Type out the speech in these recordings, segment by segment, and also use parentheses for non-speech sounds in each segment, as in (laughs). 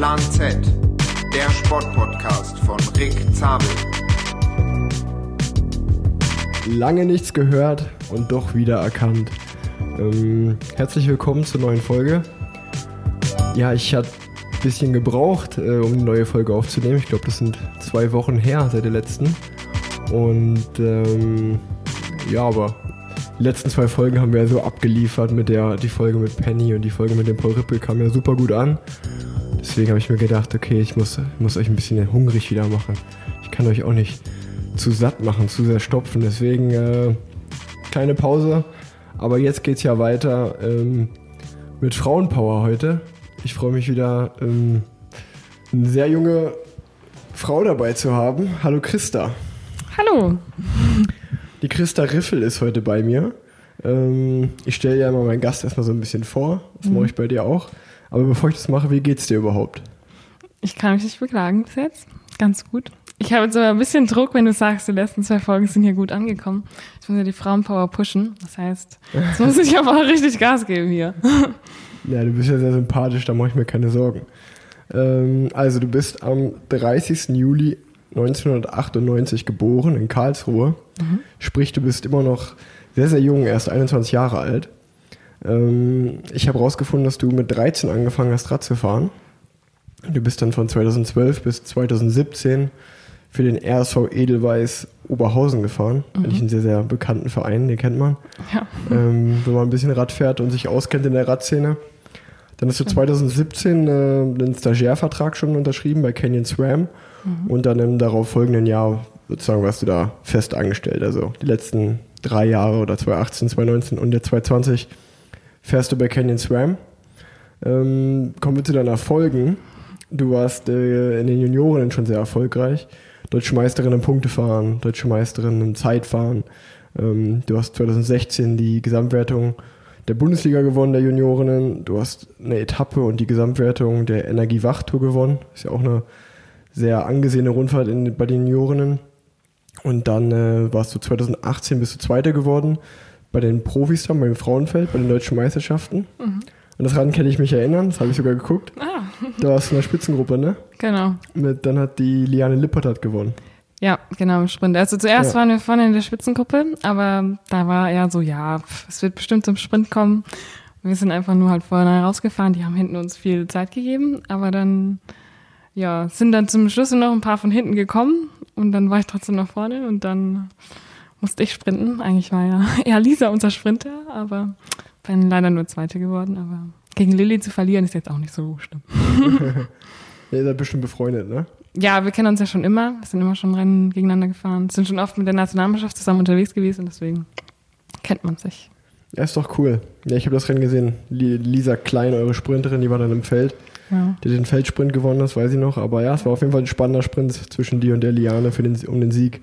Plan Z, der Sportpodcast von Rick Zabel. Lange nichts gehört und doch wieder erkannt. Ähm, herzlich willkommen zur neuen Folge. Ja, ich hatte ein bisschen gebraucht, äh, um eine neue Folge aufzunehmen. Ich glaube, das sind zwei Wochen her seit der letzten. Und ähm, ja, aber die letzten zwei Folgen haben wir ja so abgeliefert mit der, die Folge mit Penny und die Folge mit dem Paul Rippel kam ja super gut an. Deswegen habe ich mir gedacht, okay, ich muss, muss euch ein bisschen hungrig wieder machen. Ich kann euch auch nicht zu satt machen, zu sehr stopfen. Deswegen äh, kleine Pause. Aber jetzt geht's ja weiter ähm, mit Frauenpower heute. Ich freue mich wieder, ähm, eine sehr junge Frau dabei zu haben. Hallo Christa. Hallo. Die Christa Riffel ist heute bei mir. Ähm, ich stelle ja immer meinen Gast erstmal so ein bisschen vor. Das mhm. mache ich bei dir auch. Aber bevor ich das mache, wie geht's dir überhaupt? Ich kann mich nicht beklagen bis jetzt. Ganz gut. Ich habe jetzt aber ein bisschen Druck, wenn du sagst, die letzten zwei Folgen sind hier gut angekommen. Ich muss ja die Frauenpower pushen. Das heißt, jetzt muss ich aber auch richtig Gas geben hier. Ja, du bist ja sehr sympathisch, da mache ich mir keine Sorgen. Ähm, also, du bist am 30. Juli 1998 geboren in Karlsruhe. Mhm. Sprich, du bist immer noch sehr, sehr jung, erst 21 Jahre alt. Ähm, ich habe herausgefunden, dass du mit 13 angefangen hast, Rad zu fahren. Du bist dann von 2012 bis 2017 für den RSV Edelweiß Oberhausen gefahren. Mhm. Eigentlich einen sehr, sehr bekannten Verein, den kennt man. Ja. Ähm, wenn man ein bisschen Rad fährt und sich auskennt in der Radszene. Dann hast du 2017 äh, einen Stagiairvertrag schon unterschrieben bei Canyon SRAM Mhm. Und dann im darauf folgenden Jahr sozusagen warst du da fest angestellt. Also die letzten drei Jahre oder 2018, 2019 und jetzt 2020 fährst du bei Canyon SRAM. Ähm, kommen wir zu deinen Erfolgen. Du warst äh, in den Junioren schon sehr erfolgreich. Deutsche Meisterin im Punktefahren, Deutsche Meisterin im Zeitfahren. Ähm, du hast 2016 die Gesamtwertung der Bundesliga gewonnen, der Juniorinnen. Du hast eine Etappe und die Gesamtwertung der Energiewachtour gewonnen. Ist ja auch eine sehr angesehene Rundfahrt in, bei den Juniorinnen. Und dann äh, warst du 2018 bist du Zweiter geworden bei den Profis dann, beim Frauenfeld, bei den deutschen Meisterschaften. Mhm. Und das Rennen kann ich mich erinnern, das habe ich sogar geguckt. Ah. Da warst du in der Spitzengruppe, ne? Genau. Mit, dann hat die Liane Lippert hat gewonnen. Ja, genau, im Sprint. Also zuerst ja. waren wir vorne in der Spitzengruppe, aber da war eher so, ja, es wird bestimmt zum Sprint kommen. Wir sind einfach nur halt vorne rausgefahren, die haben hinten uns viel Zeit gegeben, aber dann ja, sind dann zum Schluss noch ein paar von hinten gekommen und dann war ich trotzdem noch vorne und dann musste ich sprinten. Eigentlich war ja (laughs) eher Lisa unser Sprinter, aber bin leider nur Zweite geworden. Aber gegen Lilly zu verlieren ist jetzt auch nicht so schlimm. (laughs) ihr seid bestimmt befreundet, ne? Ja, wir kennen uns ja schon immer. Wir sind immer schon Rennen gegeneinander gefahren. Sind schon oft mit der Nationalmannschaft zusammen unterwegs gewesen, deswegen kennt man sich. Ja, ist doch cool. Ja, ich habe das Rennen gesehen. Lisa Klein, eure Sprinterin, die war dann im Feld. Ja. Der den Feldsprint gewonnen, das weiß ich noch. Aber ja, es war auf jeden Fall ein spannender Sprint zwischen dir und der Liane für den, um den Sieg.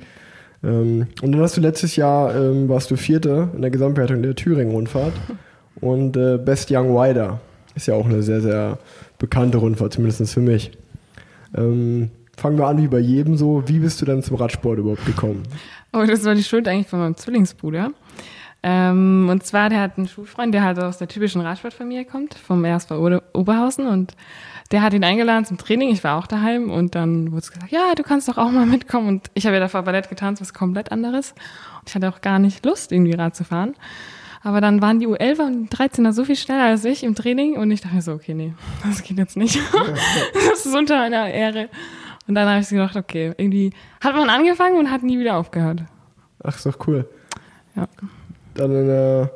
Ähm, und dann hast du letztes Jahr, ähm, warst du Vierte in der Gesamtwertung der Thüringen-Rundfahrt. Und äh, Best Young Rider ist ja auch eine sehr, sehr bekannte Rundfahrt, zumindest für mich. Ähm, fangen wir an wie bei jedem so. Wie bist du dann zum Radsport überhaupt gekommen? Oh, das war die Schuld eigentlich von meinem Zwillingsbruder. Ähm, und zwar, der hat einen Schulfreund, der halt aus der typischen Radsportfamilie kommt, vom RSV Oberhausen. Und der hat ihn eingeladen zum Training. Ich war auch daheim. Und dann wurde es gesagt, ja, du kannst doch auch mal mitkommen. Und ich habe ja davor Ballett getanzt, was komplett anderes. Und ich hatte auch gar nicht Lust, irgendwie Rad zu fahren. Aber dann waren die U11er und 13er so viel schneller als ich im Training. Und ich dachte so, okay, nee, (laughs) das geht jetzt nicht. (laughs) das ist unter meiner Ehre. Und dann habe ich gedacht, okay, irgendwie hat man angefangen und hat nie wieder aufgehört. Ach, ist doch cool. Ja dann äh,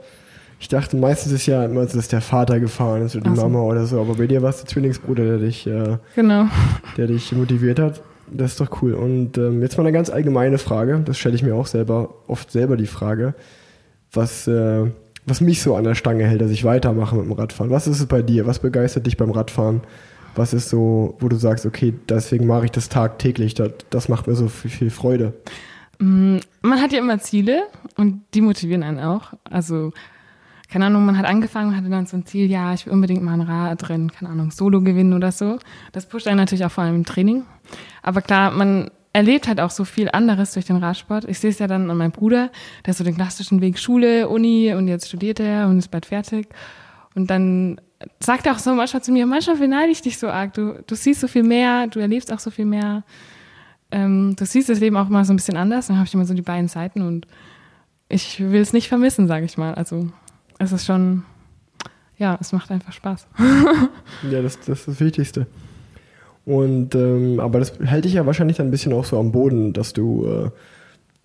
ich dachte, meistens ist ja immer, dass der Vater gefahren ist oder die so. Mama oder so, aber bei dir war es der Zwillingsbruder, der dich, äh, genau. der dich motiviert hat. Das ist doch cool. Und ähm, jetzt mal eine ganz allgemeine Frage, das stelle ich mir auch selber, oft selber die Frage, was, äh, was mich so an der Stange hält, dass ich weitermache mit dem Radfahren. Was ist es bei dir? Was begeistert dich beim Radfahren? Was ist so, wo du sagst, okay, deswegen mache ich das tagtäglich, das, das macht mir so viel, viel Freude? Mm, man hat ja immer Ziele und die motivieren einen auch. Also, keine Ahnung, man hat angefangen, hatte dann so ein Ziel, ja, ich will unbedingt mal ein Rad drin, keine Ahnung, Solo gewinnen oder so. Das pusht einen natürlich auch vor allem im Training. Aber klar, man erlebt halt auch so viel anderes durch den Radsport. Ich sehe es ja dann an meinem Bruder, der so den klassischen Weg Schule, Uni und jetzt studiert er und ist bald fertig. Und dann sagt auch so manchmal zu mir, manchmal beneide ich dich so arg. Du, du siehst so viel mehr, du erlebst auch so viel mehr. Ähm, du siehst das Leben auch mal so ein bisschen anders. Dann habe ich immer so die beiden Seiten und ich will es nicht vermissen, sage ich mal. Also es ist schon, ja, es macht einfach Spaß. (laughs) ja, das, das ist das Wichtigste. Und ähm, aber das hält dich ja wahrscheinlich dann ein bisschen auch so am Boden, dass du äh,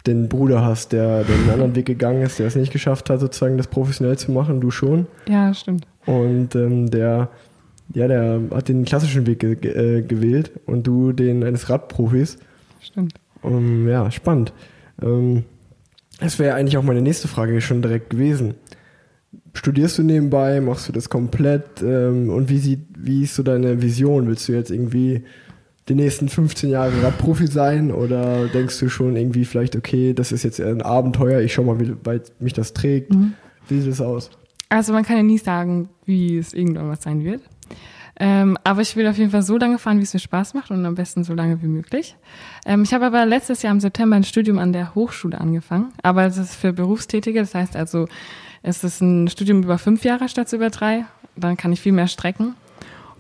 den Bruder hast, der, der einen anderen Weg gegangen ist, der es nicht geschafft hat, sozusagen das professionell zu machen, du schon. Ja, stimmt. Und ähm, der, ja, der hat den klassischen Weg ge äh, gewählt und du den eines Radprofis. Stimmt. Um, ja, spannend. Ähm, das wäre eigentlich auch meine nächste Frage schon direkt gewesen. Studierst du nebenbei, machst du das komplett ähm, und wie, sieht, wie ist so deine Vision? Willst du jetzt irgendwie die nächsten 15 Jahre Radprofi sein oder denkst du schon irgendwie vielleicht, okay, das ist jetzt ein Abenteuer, ich schau mal, wie weit mich das trägt? Mhm. Wie sieht es aus? Also man kann ja nie sagen, wie es irgendwann was sein wird. Ähm, aber ich will auf jeden Fall so lange fahren, wie es mir Spaß macht und am besten so lange wie möglich. Ähm, ich habe aber letztes Jahr im September ein Studium an der Hochschule angefangen, aber das ist für Berufstätige, das heißt also, es ist ein Studium über fünf Jahre statt über drei. Dann kann ich viel mehr strecken.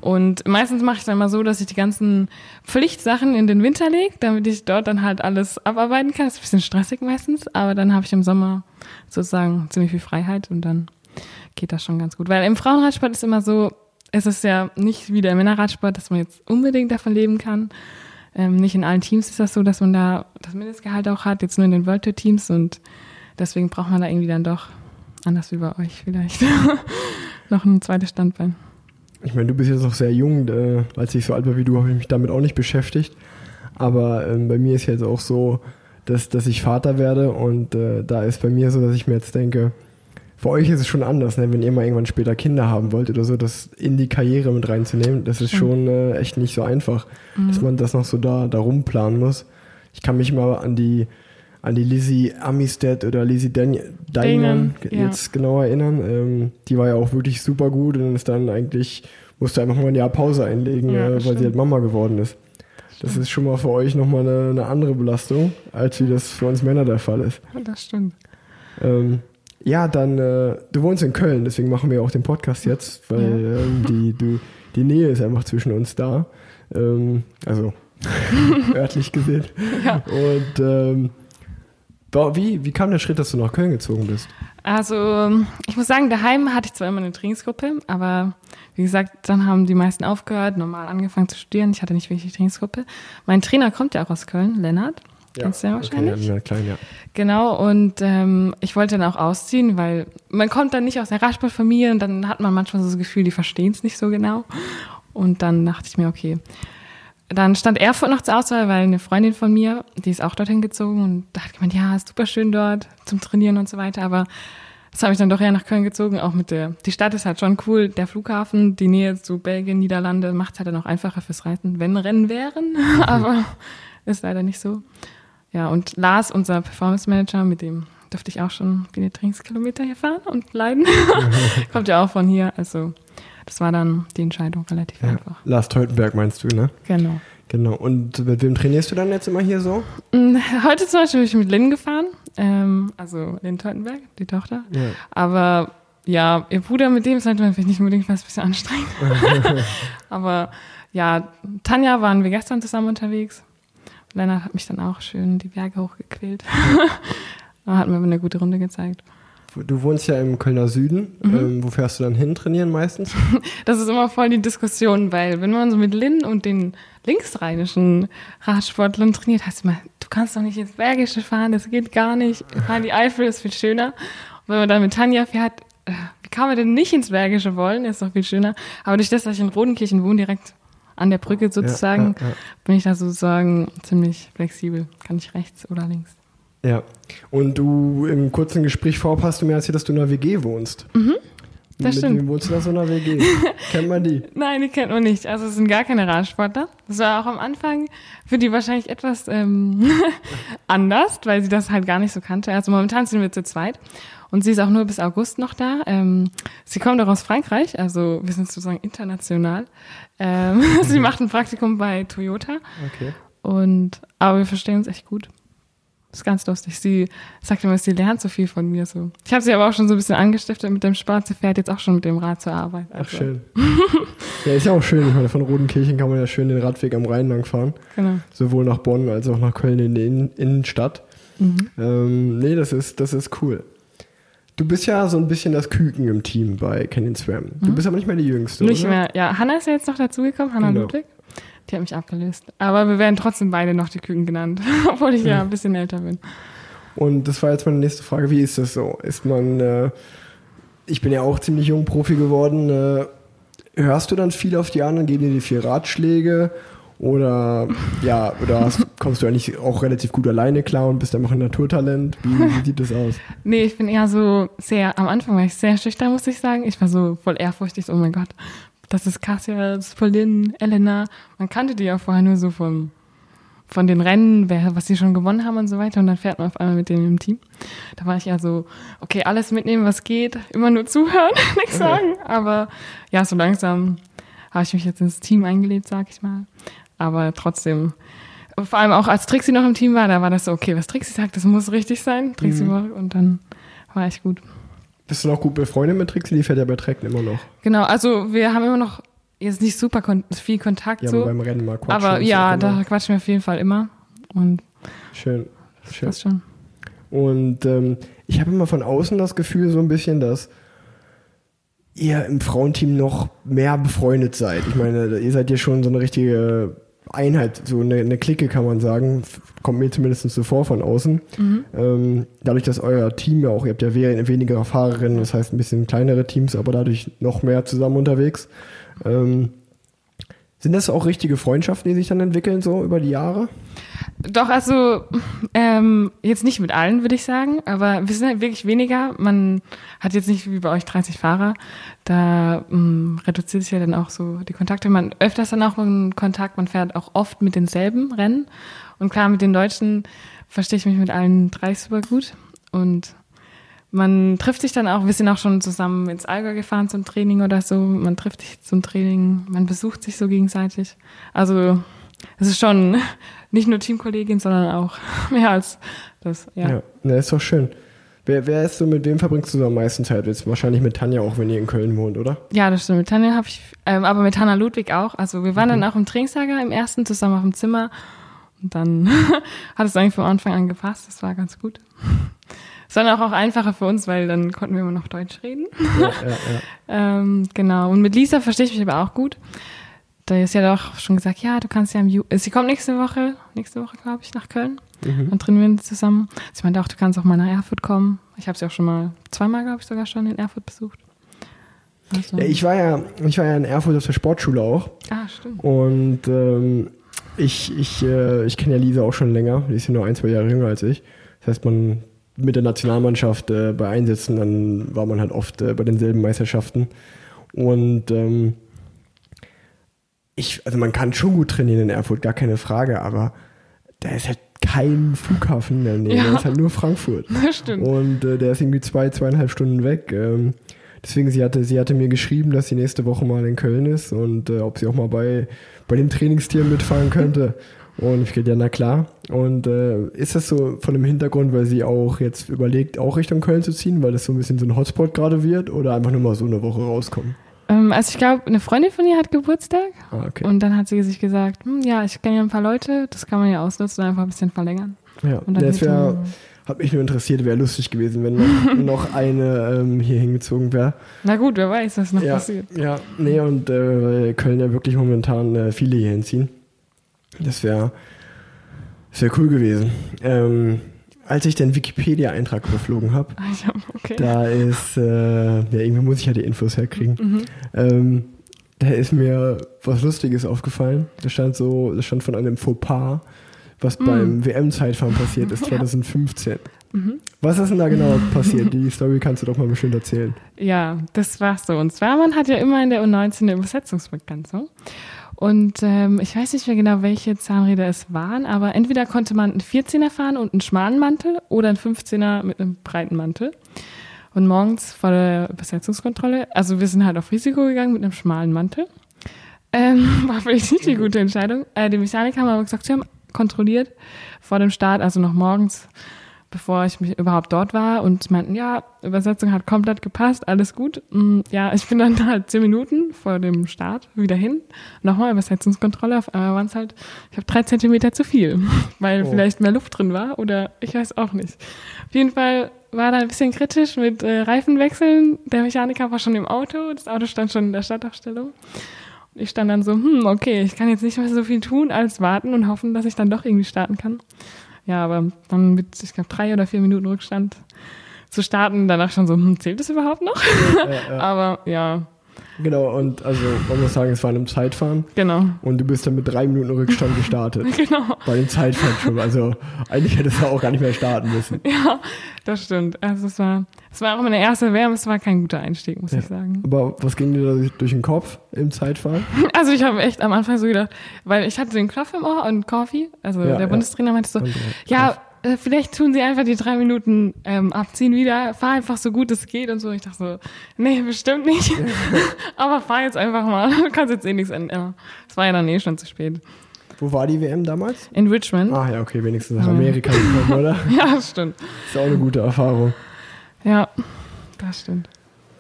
Und meistens mache ich dann mal so, dass ich die ganzen Pflichtsachen in den Winter lege, damit ich dort dann halt alles abarbeiten kann. Das ist ein bisschen stressig meistens, aber dann habe ich im Sommer sozusagen ziemlich viel Freiheit und dann geht das schon ganz gut. Weil im Frauenradsport ist immer so, es ist ja nicht wie der Männerradsport, dass man jetzt unbedingt davon leben kann. Ähm, nicht in allen Teams ist das so, dass man da das Mindestgehalt auch hat, jetzt nur in den World Tour Teams und deswegen braucht man da irgendwie dann doch, anders wie bei euch vielleicht, (laughs) noch ein zweites Standbein. Ich meine, du bist jetzt noch sehr jung, äh, als ich so alt war wie du, habe ich mich damit auch nicht beschäftigt. Aber ähm, bei mir ist jetzt auch so, dass, dass ich Vater werde und äh, da ist bei mir so, dass ich mir jetzt denke, für euch ist es schon anders, ne? wenn ihr mal irgendwann später Kinder haben wollt oder so, das in die Karriere mit reinzunehmen, das ist schon äh, echt nicht so einfach, mhm. dass man das noch so da, da rumplanen muss. Ich kann mich mal an die, an die Lizzie Amistad oder Lizzie Dinan jetzt ja. genau erinnern. Ähm, die war ja auch wirklich super gut und ist dann eigentlich, musste einfach mal ein Jahr Pause einlegen, ja, äh, weil stimmt. sie halt Mama geworden ist. Das, das ist schon mal für euch nochmal eine, eine andere Belastung, als wie das für uns Männer der Fall ist. Das stimmt. Ähm, ja, dann, äh, du wohnst in Köln, deswegen machen wir auch den Podcast jetzt, weil ja. ähm, die, du, die Nähe ist einfach zwischen uns da. Ähm, also (laughs) örtlich gesehen. Ja. Und ähm, wie, wie kam der Schritt, dass du nach Köln gezogen bist? Also, ich muss sagen, daheim hatte ich zwar immer eine Trainingsgruppe, aber wie gesagt, dann haben die meisten aufgehört, normal angefangen zu studieren. Ich hatte nicht wirklich Trainingsgruppe. Mein Trainer kommt ja auch aus Köln, Lennart. Ja, Kennst du ja wahrscheinlich? Okay, ja, klein, ja. Genau, und ähm, ich wollte dann auch ausziehen, weil man kommt dann nicht aus der Radsportfamilie und dann hat man manchmal so das Gefühl, die verstehen es nicht so genau. Und dann dachte ich mir, okay. Dann stand Erfurt noch zur Auswahl, weil eine Freundin von mir, die ist auch dorthin gezogen und da hat gemeint, ja, ist super schön dort zum Trainieren und so weiter, aber das habe ich dann doch eher nach Köln gezogen, auch mit der, die Stadt ist halt schon cool, der Flughafen, die Nähe zu Belgien, Niederlande macht es halt dann auch einfacher fürs Reisen, wenn Rennen wären, (laughs) aber ist leider nicht so. Ja, und Lars, unser Performance Manager, mit dem durfte ich auch schon viele Trainingskilometer hier fahren und leiden. (laughs) Kommt ja auch von hier. Also das war dann die Entscheidung relativ ja. einfach. Lars Teutenberg meinst du, ne? Genau. Genau. Und mit wem trainierst du dann jetzt immer hier so? Mm, heute zum Beispiel bin ich mit Lynn gefahren. Ähm, also Lynn Teutenberg, die Tochter. Ja. Aber ja, ihr Bruder, mit dem ist halt vielleicht nicht unbedingt was ein bisschen anstrengend. (laughs) (laughs) Aber ja, Tanja waren wir gestern zusammen unterwegs. Lennart hat mich dann auch schön die Berge hochgequält. (laughs) hat mir eine gute Runde gezeigt. Du wohnst ja im Kölner Süden. Mhm. Ähm, wo fährst du dann hin trainieren meistens? (laughs) Das ist immer voll die Diskussion, weil wenn man so mit Lynn und den linksrheinischen Radsportlern trainiert, heißt immer, du kannst doch nicht ins Bergische fahren, das geht gar nicht. Fahren die Eifel ist viel schöner. Und wenn man dann mit Tanja fährt, äh, wie kann man denn nicht ins Bergische wollen? Ist doch viel schöner. Aber durch das, dass ich in Rodenkirchen wohne, direkt an der Brücke sozusagen, ja, ja, bin ich da sozusagen ziemlich flexibel. Kann ich rechts oder links. Ja. Und du im kurzen Gespräch vorab hast du mir erzählt, dass du in einer WG wohnst. Mhm. Das Mit stimmt. Wem wohnst du da so in einer WG? (laughs) kennt man die? Nein, die kennt man nicht. Also es sind gar keine Radsportler. Das war auch am Anfang für die wahrscheinlich etwas ähm, (laughs) anders, weil sie das halt gar nicht so kannte. Also momentan sind wir zu zweit. Und sie ist auch nur bis August noch da. Ähm, sie kommt auch aus Frankreich, also wir sind sozusagen international. Ähm, (laughs) sie macht ein Praktikum bei Toyota. Okay. Und, aber wir verstehen uns echt gut. Das ist ganz lustig. Sie sagt immer, sie lernt so viel von mir. So. Ich habe sie aber auch schon so ein bisschen angestiftet mit dem Sport. Sie fährt jetzt auch schon mit dem Rad zur Arbeit. Ach, Also, schön. (laughs) ja, ist ja auch schön. Ich meine, von Rodenkirchen kann man ja schön den Radweg am Rhein lang fahren. Genau. Sowohl nach Bonn als auch nach Köln in die Innen Innenstadt. Mhm. Ähm, nee, das ist, das ist cool. Du bist ja so ein bisschen das Küken im Team bei Canyon Swam. Du bist aber nicht mehr die Jüngste, Mhm. Nicht oder? mehr. Ja, Hanna ist ja jetzt noch dazugekommen, Hanna Genau. Ludwig. Die hat mich abgelöst. Aber wir werden trotzdem beide noch die Küken genannt, (laughs) obwohl ich ja ein bisschen älter bin. Und das war jetzt meine nächste Frage. Wie ist das so? Ist man, äh, ich bin ja auch ziemlich jung Profi geworden. Äh, hörst du dann viel auf die anderen? Geben die dir viel Ratschläge? Oder, ja, oder kommst du eigentlich auch relativ gut alleine klar und bist einfach ein Naturtalent? Wie, wie sieht das aus? (laughs) Nee, ich bin eher so sehr, am Anfang war ich sehr schüchtern, muss ich sagen. Ich war so voll ehrfurchtig, so, oh mein Gott, das ist Cassia, das ist Pauline, Elena. Man kannte die ja vorher nur so von, von den Rennen, wer, was sie schon gewonnen haben und so weiter. Und dann fährt man auf einmal mit denen im Team. Da war ich eher so, okay, alles mitnehmen, was geht, immer nur zuhören, (laughs) nichts sagen. Aber ja, so langsam habe ich mich jetzt ins Team eingelebt, sag ich mal. Aber trotzdem, vor allem auch als Trixie noch im Team war, da war das so, okay, was Trixie sagt, das muss richtig sein. Trixie Mhm. war, und dann war ich gut. Bist du noch gut befreundet mit Trixie? Die fährt ja bei Trecken immer noch. Genau, also wir haben immer noch jetzt nicht super kon viel Kontakt Ja, so, beim Rennen mal quatschen. aber ja, da quatschen wir auf jeden Fall immer und Schön. Schön. das schon. Und ähm, ich habe immer von außen das Gefühl so ein bisschen, dass ihr im Frauenteam noch mehr befreundet seid. Ich meine, ihr seid ja schon so eine richtige Einheit, so eine, eine Clique kann man sagen. Kommt mir zumindest so vor von außen. Ähm, dadurch, dass euer Team ja auch, ihr habt ja we- weniger Fahrerinnen, das heißt ein bisschen kleinere Teams, aber dadurch noch mehr zusammen unterwegs. Ähm, sind das auch richtige Freundschaften, die sich dann entwickeln, so über die Jahre? Doch, also ähm, jetzt nicht mit allen, würde ich sagen, aber wir sind halt wirklich weniger. Man hat jetzt nicht wie bei euch 30 Fahrer. Da ähm, reduziert sich ja dann auch so die Kontakte. Man öfters dann auch in Kontakt, man fährt auch oft mit denselben Rennen. Und klar, mit den Deutschen verstehe ich mich mit allen drei super gut. Und man trifft sich dann auch, wir sind auch schon zusammen ins Allgäu gefahren zum Training oder so. Man trifft sich zum Training, man besucht sich so gegenseitig. Also es ist schon (laughs) nicht nur Teamkollegin, sondern auch (laughs) mehr als das. Ja. Ja, na, ist doch schön. Wer, wer ist so, mit wem verbringst du so am meisten Zeit? Jetzt wahrscheinlich mit Tanja auch, wenn ihr in Köln wohnt, oder? Ja, das stimmt. Mit Tanja habe ich, ähm, aber mit Hanna Ludwig auch. Also wir waren dann auch im Trainingslager im ersten zusammen auf dem Zimmer. Und dann (laughs) hat es eigentlich von Anfang an gepasst. Das war ganz gut. Dann auch, auch einfacher für uns, weil dann konnten wir immer noch Deutsch reden. Ja, ja, ja. (laughs) Ähm, genau. Und mit Lisa verstehe ich mich aber auch gut. Da ist ja doch schon gesagt, ja, du kannst ja im Ju äh, Sie kommt nächste Woche, nächste Woche, glaube ich, nach Köln. Mhm. Dann trainieren wir zusammen. Sie meinte auch, du kannst auch mal nach Erfurt kommen. Ich habe sie auch schon mal, zweimal, glaube ich, sogar schon in Erfurt besucht. Also, ich war ja, ich war ja in Erfurt auf der Sportschule auch. ah, stimmt. Und ähm, ich, ich, äh, ich kenne ja Lisa auch schon länger. Die ist ja nur ein, zwei Jahre jünger als ich. Das heißt, man mit der Nationalmannschaft äh, bei Einsätzen, dann war man halt oft äh, bei denselben Meisterschaften. Und ähm, ich, also man kann schon gut trainieren in Erfurt, gar keine Frage, aber da ist halt kein Flughafen der Nähe, Ja. da ist halt nur Frankfurt. (laughs) Das stimmt. Und äh, der ist irgendwie zwei, zweieinhalb Stunden weg. Ähm, deswegen, sie hatte, sie hatte mir geschrieben, dass sie nächste Woche mal in Köln ist und äh, ob sie auch mal bei, bei den Trainingstieren mitfahren könnte. Und ich gehe ja, na klar. Und äh, ist das so von dem Hintergrund, weil sie auch jetzt überlegt, auch Richtung Köln zu ziehen, weil das so ein bisschen so ein Hotspot gerade wird oder einfach nur mal so eine Woche rauskommen? Ähm, also ich glaube, eine Freundin von ihr hat Geburtstag Ah, okay. und dann hat sie sich gesagt, hm, ja, ich kenne ja ein paar Leute, das kann man ja ausnutzen und einfach ein bisschen verlängern. ja, Und dann das geht wäre, hat mich nur interessiert, wäre lustig gewesen, wenn noch, (laughs) noch eine ähm, hier hingezogen wäre. Na gut, wer weiß, was noch ja, passiert. Ja, nee, und äh, weil Köln ja wirklich momentan äh, viele hier hinziehen. Das wäre das wär cool gewesen. Ähm, als ich den Wikipedia-Eintrag überflogen habe, Ah, okay. da ist, äh, ja, irgendwie muss ich ja die Infos herkriegen. Mhm. Ähm, da ist mir was Lustiges aufgefallen. Da stand so, das stand von einem Fauxpas, was beim WM-Zeitfahren passiert ist, Mm. (laughs) Ja. 2015. Mhm. Was ist denn da genau passiert? Die Story kannst du doch mal bestimmt erzählen. Ja, das war so. Und zwar, man hat ja immer in der U19 eine Übersetzungsbegrenzung. Und ähm, ich weiß nicht mehr genau, welche Zahnräder es waren, aber entweder konnte man einen 14er fahren und einen schmalen Mantel oder einen 15er mit einem breiten Mantel. Und morgens vor der Übersetzungskontrolle, also wir sind halt auf Risiko gegangen mit einem schmalen Mantel. Ähm, (laughs) war vielleicht nicht die gute Entscheidung. Äh, die Mechaniker haben aber gesagt, ja, kontrolliert vor dem Start, also noch morgens, bevor ich mich überhaupt dort war und meinten, ja, Übersetzung hat komplett gepasst, alles gut. Mm, Ja, ich bin dann (laughs) halt zehn Minuten vor dem Start wieder hin. Nochmal Übersetzungskontrolle, auf einmal waren es halt, ich habe drei Zentimeter zu viel, (laughs) weil Oh. vielleicht mehr Luft drin war oder ich weiß auch nicht. Auf jeden Fall war da ein bisschen kritisch mit äh, Reifenwechseln. Der Mechaniker war schon im Auto, das Auto stand schon in der Startaufstellung. Und ich stand dann so, hm, okay, ich kann jetzt nicht mehr so viel tun, als warten und hoffen, dass ich dann doch irgendwie starten kann. Ja, aber dann mit, ich glaube, drei oder vier Minuten Rückstand zu starten, danach schon so, hm, zählt das überhaupt noch? Äh, (laughs) äh, aber ja, genau, und also man muss sagen, es war in einem Zeitfahren genau. und du bist dann mit drei Minuten Rückstand gestartet. (laughs) Genau. Bei dem Zeitfahren schon. Also eigentlich hättest du auch gar nicht mehr starten müssen. Ja, das stimmt. Also es war, es war auch meine erste Wärme, es war kein guter Einstieg, muss Ja. ich sagen. Aber was ging dir da durch, den Kopf im Zeitfahren? (laughs) Also ich habe echt am Anfang so gedacht, weil ich hatte den Knopf im Ohr und Coffee, also Ja, der. Bundestrainer meinte so, Und, ja, vielleicht tun sie einfach die drei Minuten ähm, abziehen wieder, fahr einfach so gut es geht und so. Ich dachte so, nee, bestimmt nicht. (laughs) Aber fahr jetzt einfach mal, du (laughs) kannst jetzt eh nichts ändern. Es war ja dann eh schon zu spät. Wo war die WM damals? In Richmond. Ah ja, okay, wenigstens nach Amerika (laughs) gekommen, oder? Ja, das stimmt. Ist auch eine gute Erfahrung. Ja, das stimmt.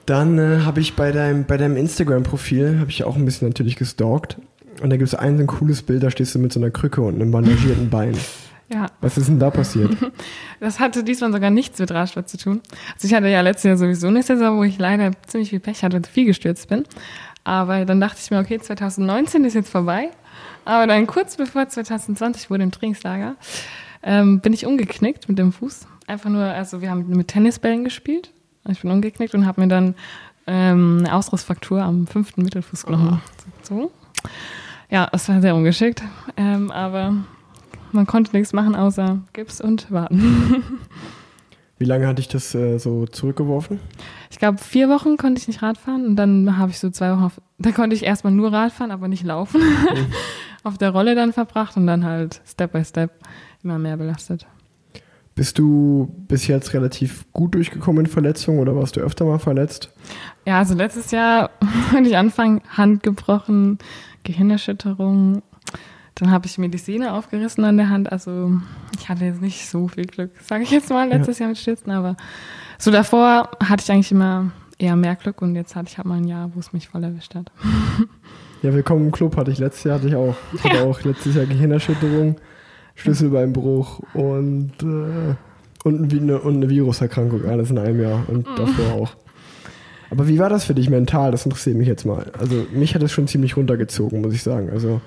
Dann äh, habe ich bei deinem, bei deinem Instagram-Profil, habe ich auch ein bisschen natürlich gestalkt. Und da gibt es ein so ein cooles Bild, da stehst du mit so einer Krücke und einem bandagierten Bein. Ja, Was ist denn da passiert? (laughs) das hatte diesmal sogar nichts mit Radsport zu tun. Also ich hatte ja letztes Jahr sowieso eine Saison, wo ich leider ziemlich viel Pech hatte und viel gestürzt bin. Aber dann dachte ich mir, okay, 2019 ist jetzt vorbei. Aber dann kurz bevor 2020 wurde im Trainingslager, ähm, bin ich umgeknickt mit dem Fuß. Einfach nur, also wir haben mit Tennisbällen gespielt. Ich bin umgeknickt und habe mir dann ähm, eine Ausrissfraktur am fünften Mittelfußknochen. So. Ja, es war sehr ungeschickt. Ähm, aber man konnte nichts machen außer Gips und warten. (laughs) Wie lange hatte ich das äh, so zurückgeworfen? Ich glaube, vier Wochen konnte ich nicht Radfahren und dann habe ich so zwei Wochen auf, da konnte ich erstmal nur Radfahren, aber nicht laufen. (laughs) auf der Rolle dann verbracht und dann halt Step by Step immer mehr belastet. Bist du bis jetzt relativ gut durchgekommen in Verletzungen oder warst du öfter mal verletzt? Ja, also letztes Jahr (laughs) wollte ich anfangen, Hand gebrochen, Gehirnerschütterung. Dann habe ich mir die Sehne aufgerissen an der Hand. Also ich hatte jetzt nicht so viel Glück, sage ich jetzt mal, letztes Jahr mit Stürzen. Aber so davor hatte ich eigentlich immer eher mehr Glück und jetzt hatte ich halt mal ein Jahr, wo es mich voll erwischt hat. (laughs) Ja, willkommen im Club hatte ich letztes Jahr, hatte ich auch. Ich hatte auch letztes Jahr Gehirnerschütterung, Schlüsselbeinbruch und, äh, und, eine, und eine Viruserkrankung, alles in einem Jahr und davor auch. Aber wie war das für dich mental? Das interessiert mich jetzt mal. Also mich hat es schon ziemlich runtergezogen, muss ich sagen. Also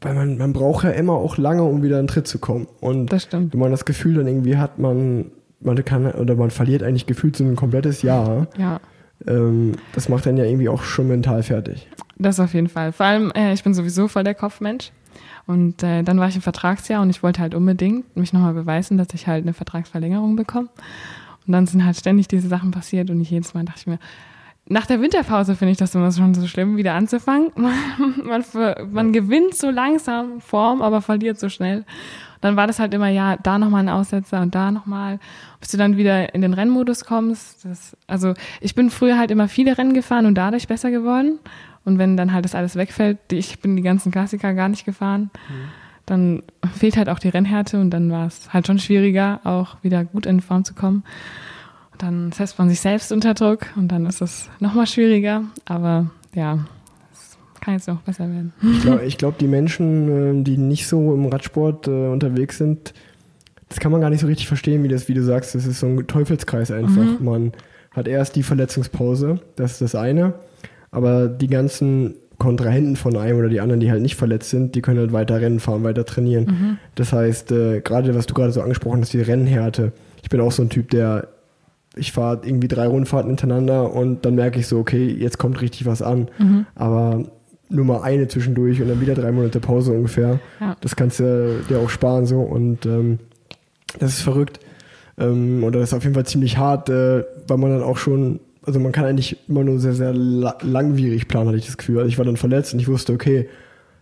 weil man, man braucht ja immer auch lange, um wieder in den Tritt zu kommen. Und Das stimmt. wenn man das Gefühl dann irgendwie hat, man, man kann oder man verliert eigentlich gefühlt so ein komplettes Jahr, Ja, ähm, das macht dann ja irgendwie auch schon mental fertig. das auf jeden Fall. Vor allem, äh, ich bin sowieso voll der Kopfmensch. Und äh, dann war ich im Vertragsjahr und ich wollte halt unbedingt mich nochmal beweisen, dass ich halt eine Vertragsverlängerung bekomme. Und dann sind halt ständig diese Sachen passiert und ich jedes Mal dachte ich mir, nach der Winterpause finde ich das immer schon so schlimm, wieder anzufangen. (laughs) Man, ver- man gewinnt so langsam Form, aber verliert so schnell. Dann war das halt immer, ja, da nochmal ein Aussetzer und da nochmal, bis du dann wieder in den Rennmodus kommst. Das, also ich bin früher halt immer viele Rennen gefahren und dadurch besser geworden. Und wenn dann halt das alles wegfällt, ich bin die ganzen Klassiker gar nicht gefahren, dann fehlt halt auch die Rennhärte und dann war es halt schon schwieriger, auch wieder gut in Form zu kommen. Dann setzt man sich selbst unter Druck und dann ist es nochmal schwieriger. Aber ja, es kann jetzt noch besser werden. Ich glaube, (laughs) glaub, die Menschen, ähm, die nicht so im Radsport äh, unterwegs sind, das kann man gar nicht so richtig verstehen, wie das, wie du sagst. Das ist so ein Teufelskreis einfach. Man hat erst die Verletzungspause, das ist das eine. Aber die ganzen Kontrahenten von einem oder die anderen, die halt nicht verletzt sind, die können halt weiter Rennen fahren, weiter trainieren. Das heißt, äh, gerade was du gerade so angesprochen hast, die Rennhärte. Ich bin auch so ein Typ, der ich fahre irgendwie drei Rundfahrten hintereinander und dann merke ich so, okay, jetzt kommt richtig was an. Aber nur mal eine zwischendurch und dann wieder drei Monate Pause ungefähr. Ja. Das kannst du dir auch sparen so und ähm, das ist verrückt. Ähm, oder das ist auf jeden Fall ziemlich hart, äh, weil man dann auch schon, also man kann eigentlich immer nur sehr, sehr la langwierig planen, hatte ich das Gefühl. Also ich war dann verletzt und ich wusste, okay,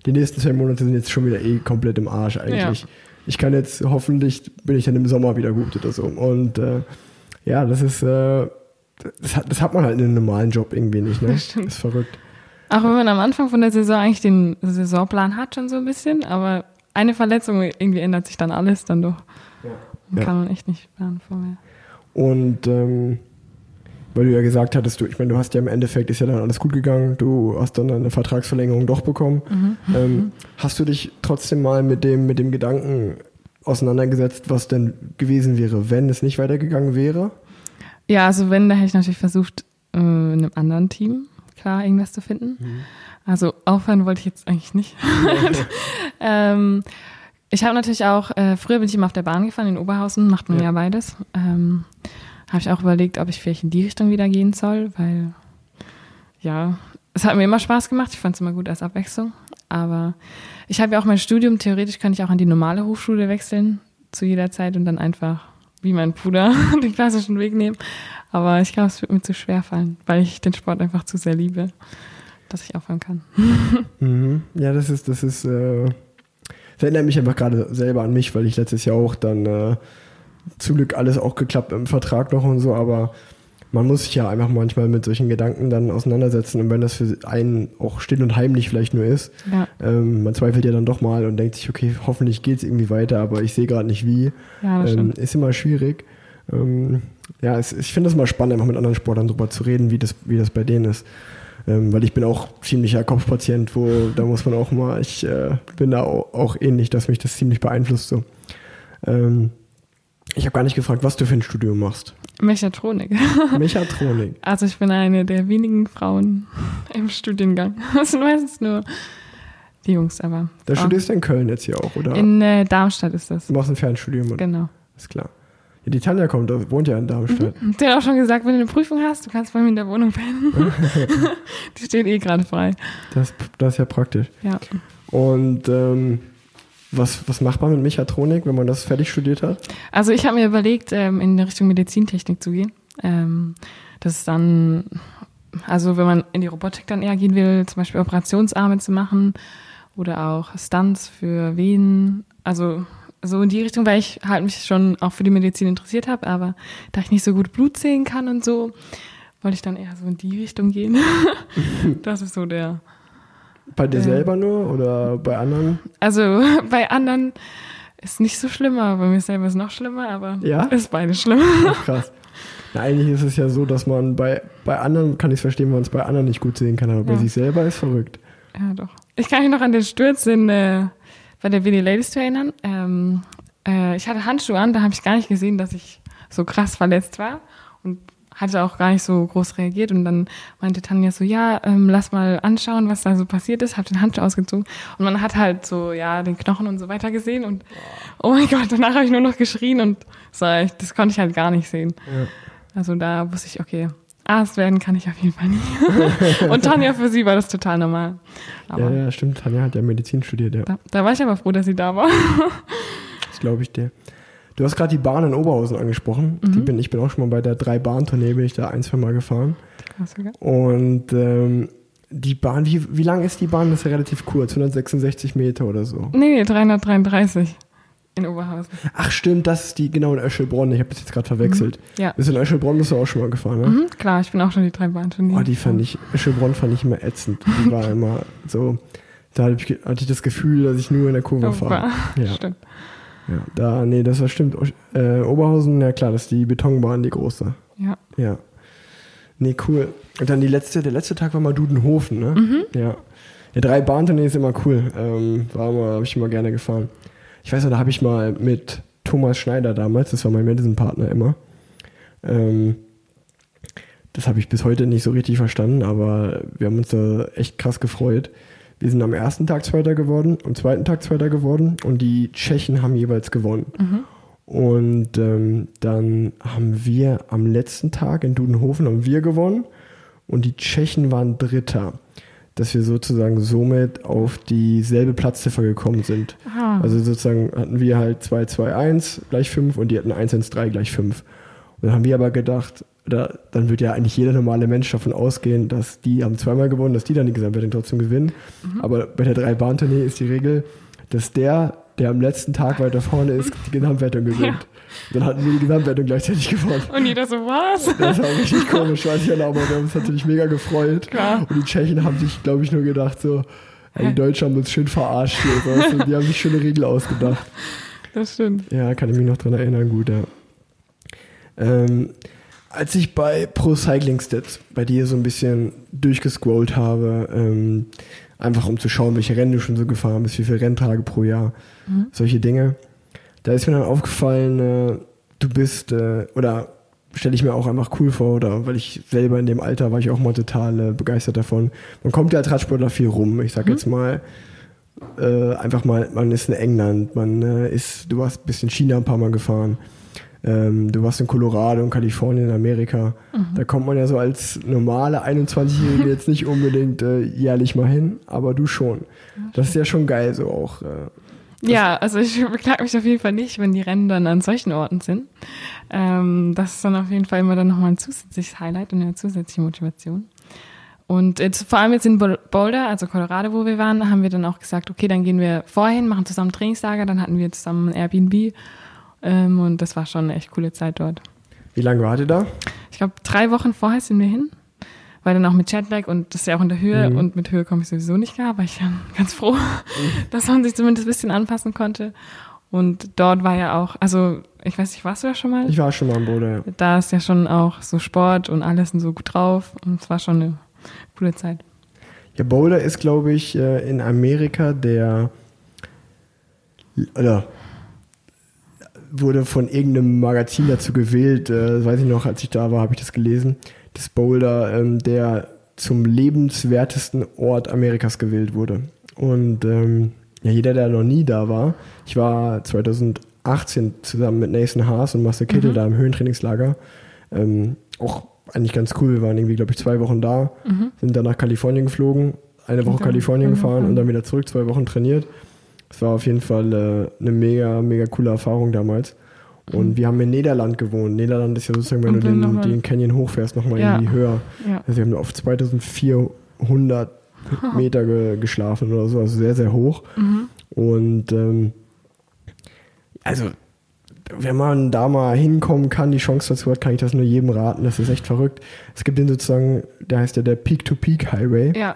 die nächsten zwei Monate sind jetzt schon wieder eh komplett im Arsch eigentlich. Ja. Ich kann jetzt, hoffentlich bin ich dann im Sommer wieder gut oder so. Und äh, ja, das ist, äh, das hat, das hat man halt in einem normalen Job irgendwie nicht, ne? Das Das stimmt. ist verrückt. Auch wenn man am Anfang von der Saison eigentlich den Saisonplan hat, schon so ein bisschen, aber eine Verletzung, irgendwie ändert sich dann alles dann doch. Ja. Kann man echt nicht planen vorher. Und ähm, weil du ja gesagt hattest, du, ich meine, du hast ja im Endeffekt, ist ja dann alles gut gegangen, du hast dann eine Vertragsverlängerung doch bekommen. Ähm, hast du dich trotzdem mal mit dem, mit dem Gedanken auseinandergesetzt, was denn gewesen wäre, wenn es nicht weitergegangen wäre? Ja, also wenn, da hätte ich natürlich versucht, äh, in einem anderen Team klar irgendwas zu finden. Also aufhören wollte ich jetzt eigentlich nicht. (laughs) ähm, ich habe natürlich auch, äh, früher bin ich immer auf der Bahn gefahren in Oberhausen, macht man Ja. ja, beides. Ähm, habe ich auch überlegt, ob ich vielleicht in die Richtung wieder gehen soll, weil ja, es hat mir immer Spaß gemacht. Ich fand es immer gut als Abwechslung. Aber ich habe ja auch mein Studium, theoretisch kann ich auch an die normale Hochschule wechseln zu jeder Zeit und dann einfach wie mein Bruder (laughs) den klassischen Weg nehmen. Aber ich glaube, es wird mir zu schwer fallen, weil ich den Sport einfach zu sehr liebe, dass ich aufhören kann. (laughs) Mhm. Ja, das ist, das ist, äh, das erinnert mich einfach gerade selber an mich, weil ich letztes Jahr auch dann äh, zum Glück alles auch geklappt im Vertrag noch und so, aber man muss sich ja einfach manchmal mit solchen Gedanken dann auseinandersetzen und wenn das für einen auch still und heimlich vielleicht nur ist, Ja, ähm, man zweifelt ja dann doch mal und denkt sich, okay, hoffentlich geht es irgendwie weiter, aber ich sehe gerade nicht wie. ja das Ähm, ist immer schwierig. Ähm, ja, es, ich finde es mal spannend, einfach mit anderen Sportlern drüber zu reden, wie das, wie das bei denen ist. Ähm, weil ich bin auch ziemlicher Kopfpatient, wo da muss man auch mal, ich äh, bin da auch, auch ähnlich, dass mich das ziemlich beeinflusst. So. Ähm, ich habe gar nicht gefragt, was du für ein Studium machst. Mechatronik. (laughs) Mechatronik. Also ich bin eine der wenigen Frauen im Studiengang. (laughs) Das sind meistens nur die Jungs, aber. Da studierst du in Köln jetzt hier auch, oder? In äh, Darmstadt ist das. du machst ein Fernstudium, oder? Genau. Ist klar. Ja, die Tanja kommt, wohnt ja in Darmstadt. Der hat auch schon gesagt, wenn du eine Prüfung hast, du kannst bei mir in der Wohnung pennen. (laughs) die steht eh gerade frei. Das, das ist ja praktisch. Ja. Und ähm, was, was macht man mit Mechatronik, wenn man das fertig studiert hat? Also ich habe mir überlegt, ähm, in Richtung Medizintechnik zu gehen. Ähm, das ist dann, also wenn man in die Robotik dann eher gehen will, zum Beispiel Operationsarme zu machen oder auch Stunts für Venen. Also so in die Richtung, weil ich halt mich schon auch für die Medizin interessiert habe, aber da ich nicht so gut Blut sehen kann und so, wollte ich dann eher so in die Richtung gehen. (laughs) das ist so der. Bei dir selber nur oder bei anderen? Also (laughs) bei anderen ist nicht so schlimm, aber bei mir selber ist noch schlimmer, aber Ja? ist beides schlimm. Ach, krass. Na, eigentlich ist es ja so, dass man bei, bei anderen, kann ich es verstehen, wenn man es bei anderen nicht gut sehen kann, aber bei Ja. sich selber ist verrückt. Ja, doch. Ich kann mich noch an den Sturz in, äh, bei der Willy Ladies Tour erinnern. Ähm, äh, ich hatte Handschuhe an, da habe ich gar nicht gesehen, dass ich so krass verletzt war und hatte auch gar nicht so groß reagiert. Und dann meinte Tanja so, ja, ähm, lass mal anschauen, was da so passiert ist. Hab den Handschuh ausgezogen und man hat halt so, ja, den Knochen und so weiter gesehen. Und oh mein Gott, danach habe ich nur noch geschrien und so, ich, das konnte ich halt gar nicht sehen. Ja. Also da wusste ich, okay, Arzt werden kann ich auf jeden Fall nicht. (laughs) und Tanja, für sie war das total normal. Ja, ja, stimmt. Tanja hat ja Medizin studiert, ja. da, da war ich aber froh, dass sie da war. Das glaube ich dir. Du hast gerade die Bahn in Oberhausen angesprochen. Mhm. Die bin, ich bin auch schon mal bei der Drei-Bahn-Tournee, bin ich da ein, zwei Mal gefahren. Krass, okay. Und ähm, die Bahn, wie, wie lang ist die Bahn? Das ist ja relativ kurz, 166 Meter oder so. Nee, nee, 333 in Oberhausen. Ach stimmt, das ist die genau in Öschelbronn. Ich habe das jetzt gerade verwechselt. Ja. Bis in Öschelbronn bist du auch schon mal gefahren, ne? Mhm, klar, ich bin auch schon die drei Bahn Oh, die fand ich, Öschelbronn fand ich immer ätzend. Die war (laughs) immer so, da hatte ich, hatte ich das Gefühl, dass ich nur in der Kurve Oh, fahre. Ja, Stimmt. Ja, da, nee, das war stimmt. Äh, Oberhausen, ja klar, das ist die Betonbahn, die große. Ja. Ja. Nee, cool. Und dann die letzte, der letzte Tag war mal Dudenhofen, ne? Mhm. Ja. Ja, drei Bahntournee ist immer cool. Ähm, war immer, habe ich immer gerne gefahren. Ich weiß noch, da habe ich mal mit Thomas Schneider damals, das war mein Medicine-Partner immer. Ähm, das habe ich bis heute nicht so richtig verstanden, aber wir haben uns da echt krass gefreut. Wir sind am ersten Tag Zweiter geworden, am zweiten Tag Zweiter geworden und die Tschechen haben jeweils gewonnen. Und ähm, dann haben wir am letzten Tag in Dudenhofen haben wir gewonnen und die Tschechen waren Dritter. Dass wir sozusagen somit auf dieselbe Platzziffer gekommen sind. Ah, Also sozusagen hatten wir halt 2-2-1 gleich 5 und die hatten 1-1-3 gleich 5. Und dann haben wir aber gedacht, da, dann wird ja eigentlich jeder normale Mensch davon ausgehen, dass die haben zweimal gewonnen, dass die dann die Gesamtwertung trotzdem gewinnen. Aber bei der Drei-Bahn-Tournee ist die Regel, dass der, der am letzten Tag weiter vorne ist, die Gesamtwertung gewinnt. Dann hatten wir die Gesamtwertung gleichzeitig gewonnen. und jeder so, was? Das war richtig komisch, weiß ich ja, aber wir haben uns natürlich mega gefreut. Klar. Und die Tschechen haben sich, glaube ich, nur gedacht so, Die Deutschen haben uns schön verarscht hier. Weißt du? Die haben sich schöne Regeln ausgedacht. Das stimmt. Ja, kann ich mich noch dran erinnern, gut, ja. Ähm, als ich bei Pro Cycling Stats bei dir so ein bisschen durchgescrollt habe, ähm, einfach um zu schauen, welche Rennen du schon so gefahren bist, wie viele Renntage pro Jahr, solche Dinge, da ist mir dann aufgefallen, äh, du bist, äh, oder stelle ich mir auch einfach cool vor, oder weil ich selber in dem Alter war ich auch mal total äh, begeistert davon. Man kommt ja als Radsportler viel rum. Ich sag jetzt mal, äh, einfach mal, man ist in England, man äh, ist, du warst bis in China ein paar Mal gefahren. Ähm, du warst in Colorado und Kalifornien, in Amerika. Da kommt man ja so als normale 21-Jährige jetzt nicht unbedingt äh, jährlich mal hin, aber du schon. Das ist ja schon geil, so auch. Äh, Ja, also ich (laughs) beklage mich auf jeden Fall nicht, wenn die Rennen dann an solchen Orten sind. Ähm, das ist dann auf jeden Fall immer dann nochmal ein zusätzliches Highlight und eine zusätzliche Motivation. Und jetzt, vor allem jetzt in Boulder, also Colorado, wo wir waren, haben wir dann auch gesagt, okay, dann gehen wir vorhin, machen zusammen Trainingslager, dann hatten wir zusammen ein Airbnb ähm, und das war schon eine echt coole Zeit dort. wie lange wart ihr da? Ich glaube, drei Wochen vorher sind wir hin, weil dann auch mit Jetlag und das ist ja auch in der Höhe Mhm. und mit Höhe komme ich sowieso nicht klar, war ich dann (laughs) ganz froh, dass man sich zumindest ein bisschen anpassen konnte. Und dort war ja auch, also ich weiß nicht, warst du da schon mal? Ich war schon mal am Boden, ja. da ist ja schon auch so Sport und alles und so gut drauf und es war schon eine coole Zeit. Ja, Boulder ist, glaube ich, äh, in Amerika der oder wurde von irgendeinem Magazin dazu gewählt, äh, weiß ich noch, als ich da war, habe ich das gelesen, dass Boulder ähm, der zum lebenswertesten Ort Amerikas gewählt wurde. Und ähm, ja, jeder, der noch nie da war, ich war 2018 zusammen mit Nathan Haas und Marcel Kittel da im Höhentrainingslager. Ähm, auch eigentlich ganz cool. Wir waren irgendwie, glaube ich, zwei Wochen da, sind dann nach Kalifornien geflogen, eine Woche Kalifornien gefahren und dann wieder zurück, zwei Wochen trainiert. Es war auf jeden Fall äh, eine mega, mega coole Erfahrung damals. Und wir haben in Niederland gewohnt. Niederland ist ja sozusagen, wenn du den, den Canyon hochfährst, nochmal Ja. irgendwie höher. Ja. Also wir haben auf 2400 (laughs) Meter ge geschlafen oder so, also sehr, sehr hoch. Und ähm, also, wenn man da mal hinkommen kann, die Chance dazu hat, kann ich das nur jedem raten. Das ist echt verrückt. Es gibt den sozusagen, der heißt ja der Peak-to-Peak-Highway. Ja,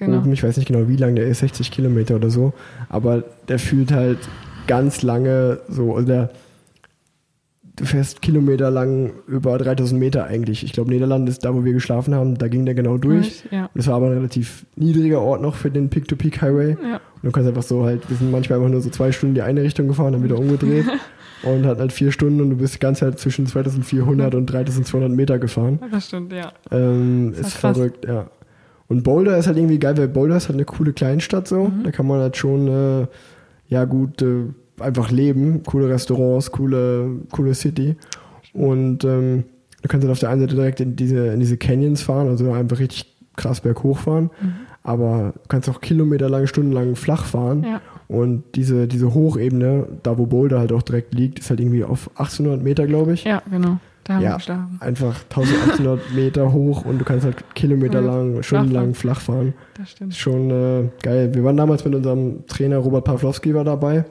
genau. Ich weiß nicht genau, wie lang der ist, 60 Kilometer oder so. Aber der fühlt halt ganz lange so, also der, du fährst Kilometer lang über 3000 Meter eigentlich. Ich glaube, Niederlande ist da, wo wir geschlafen haben, da ging der genau durch. Ja. Das war aber ein relativ niedriger Ort noch für den Peak-to-Peak-Highway. Ja. Und du kannst einfach so halt, wir sind manchmal einfach nur so zwei Stunden in die eine Richtung gefahren, dann wieder umgedreht. (laughs) und hat halt vier Stunden und du bist die ganze Zeit zwischen 2400 und 3200 Meter gefahren. Das stimmt, ja. Ähm, Das ist krass. verrückt, ja. Und Boulder ist halt irgendwie geil, weil Boulder ist halt eine coole Kleinstadt so. Mhm. Da kann man halt schon, äh, ja gut, äh, einfach leben. Coole Restaurants, coole, coole City. Und ähm, du kannst halt auf der einen Seite direkt in diese, in diese Canyons fahren, also einfach richtig krass berghoch fahren. Mhm. Aber du kannst auch kilometerlang, stundenlang flach fahren. Ja. Und diese, diese Hochebene, da wo Boulder halt auch direkt liegt, ist halt irgendwie auf 1800 Meter, glaube ich. Ja, genau. Da haben wir Ja, geschlafen. einfach 1800 (laughs) Meter hoch und du kannst halt kilometerlang, Ja, stundenlang flach fahren. Das stimmt. schon äh, geil. Wir waren damals mit unserem Trainer Robert Pawlowski war dabei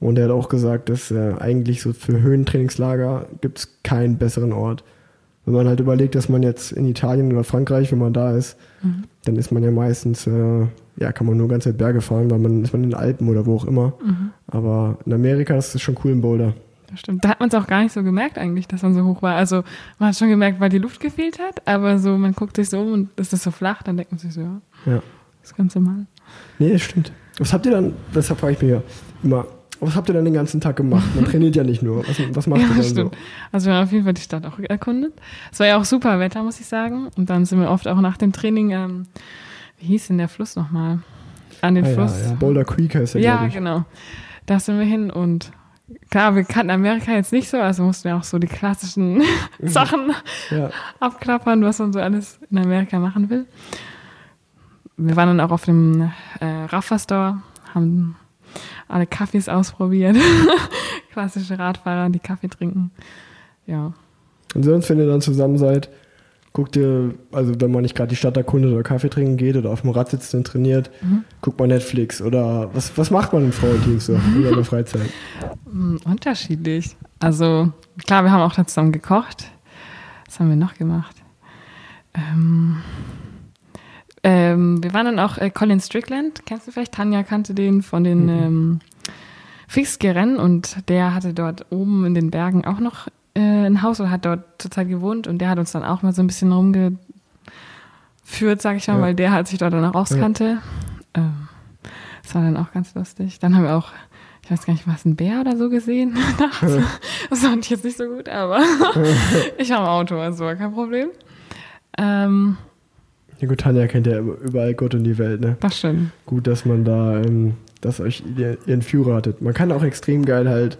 und er hat auch gesagt, dass äh, eigentlich so für Höhentrainingslager gibt es keinen besseren Ort. Wenn man halt überlegt, dass man jetzt in Italien oder Frankreich, wenn man da ist, Mhm. dann ist man ja meistens, äh, ja, kann man nur ganz Zeit Berge fahren, weil man ist man in den Alpen oder wo auch immer. Mhm. Aber in Amerika ist es schon cool in Boulder. Stimmt. Da hat man es auch gar nicht so gemerkt eigentlich, dass man so hoch war. Also man hat schon gemerkt, weil die Luft gefehlt hat, aber so, man guckt sich so um und es ist so flach, dann denkt man sich so, ja, Ja. das ist ganz normal. Nee, das stimmt. Was habt ihr dann, deshalb frage ich mich ja immer, was habt ihr dann den ganzen Tag gemacht? Man trainiert ja nicht nur. Was, was macht (laughs) ja, ihr dann das so? stimmt. Also wir haben auf jeden Fall die Stadt auch erkundet. Es war ja auch super Wetter, muss ich sagen. Und dann sind wir oft auch nach dem Training, ähm, wie hieß denn der Fluss nochmal? An den Ah, Fluss. ja, ja. Boulder Creek heißt der, Ja, genau. Da sind wir hin und klar, wir kannten Amerika jetzt nicht so, also mussten wir auch so die klassischen (laughs) Sachen Ja. abklappern, was man so alles in Amerika machen will. Wir waren dann auch auf dem äh, Rafa Store, haben alle Kaffees ausprobiert. (laughs) Klassische Radfahrer, die Kaffee trinken. Ja. Und sonst, wenn ihr dann zusammen seid, guckt ihr, also wenn man nicht gerade die Stadt erkundet oder Kaffee trinken geht oder auf dem Rad sitzt und trainiert, Mhm. guckt man Netflix oder was, was macht man im Frauenteam so in seiner Freizeit? Hm, Unterschiedlich. Also klar, wir haben auch da zusammen gekocht. Was haben wir noch gemacht? Ähm, Ähm, wir waren dann auch äh, Colin Strickland, kennst du vielleicht? Tanja kannte den von den Mhm. ähm, Fixgerennen und der hatte dort oben in den Bergen auch noch ein Haus oder hat dort zurzeit gewohnt und der hat uns dann auch mal so ein bisschen rumgeführt, sag ich mal, Ja. weil der halt sich dort dann auch auskannte. Ähm, das war dann auch ganz lustig. Dann haben wir auch, ich weiß gar nicht, was, ein Bär oder so gesehen (laughs) nachts. Das fand ich jetzt nicht so gut, aber (laughs) ich war im Auto, also war kein Problem. Ähm, Ja gut, Tanja kennt ja überall Gott und die Welt, ne? das stimmt. Gut, dass man da, ähm, dass euch ihr- ihren Führer hattet. Man kann auch extrem geil halt,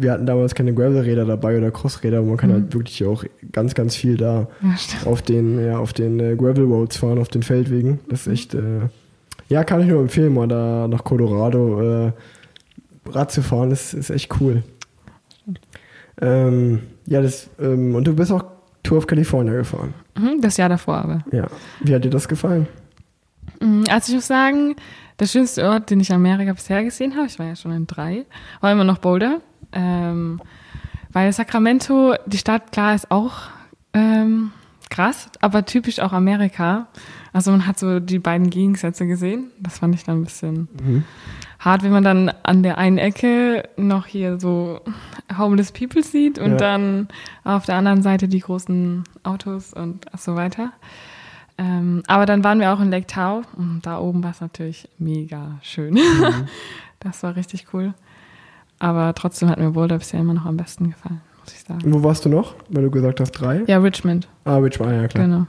wir hatten damals keine Gravelräder dabei oder Crossräder, man kann halt wirklich auch ganz, ganz viel da Ja, auf den, ja, auf den äh, Gravel Roads fahren, auf den Feldwegen. Das ist echt, äh, ja, kann ich nur empfehlen, mal da nach Colorado äh, Rad zu fahren, ist, ist echt cool. Ähm, ja, das, ähm, und du bist auch Tour of California gefahren. Mhm, das Jahr davor aber. Ja. Wie hat dir das gefallen? Mhm, Also ich muss sagen, der schönste Ort, den ich in Amerika bisher gesehen habe, ich war ja schon in drei, war immer noch Boulder. Ähm, weil Sacramento, die Stadt, klar, ist auch ähm, krass, aber typisch auch Amerika. Also man hat so die beiden Gegensätze gesehen. Das fand ich dann ein bisschen hart, wenn man dann an der einen Ecke noch hier so homeless people sieht und Ja. dann auf der anderen Seite die großen Autos und so weiter. Ähm, aber dann waren wir auch in Lake Tahoe und da oben war es natürlich mega schön. (laughs) das war richtig cool. Aber trotzdem hat mir Boulder bisher immer noch am besten gefallen, muss ich sagen. Wo warst du noch, weil du gesagt hast drei? Ja, Richmond, Ah, Richmond, ja klar. genau.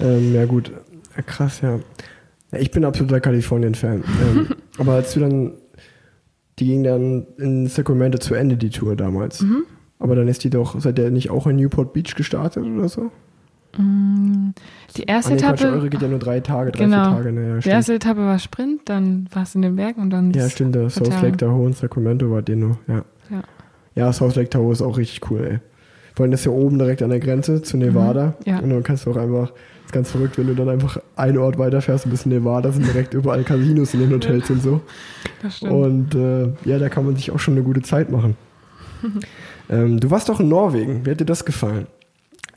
Ähm, ja gut, ja, krass, ja. ja. Ich bin absoluter Kalifornien-Fan. ähm, (laughs) aber als du dann, die ging dann in Sacramento zu Ende, die Tour damals. Mhm. Aber dann ist die doch, seid ihr nicht auch in Newport Beach gestartet oder so? Die erste Ah, nee, Quatsch, Etappe, eure geht ja nur drei Tage, drei, Genau. vier Tage. Ne, ja, die erste Etappe war Sprint, dann war es in den Bergen und dann ja, stimmt, der South. Lake Tahoe und Sacramento war den nur, ja. Ja. Ja, South Lake Tahoe ist auch richtig cool, ey. Vor allem das ja oben direkt an der Grenze zu Nevada. Ja. Und dann kannst du auch einfach, ist ganz verrückt, wenn du dann einfach einen Ort weiterfährst, ein bisschen Nevada, sind direkt überall Casinos in den (laughs) Hotels und so. Das stimmt. Und äh, ja, da kann man sich auch schon eine gute Zeit machen. (laughs) ähm, du warst doch in Norwegen. Wie hat dir das gefallen?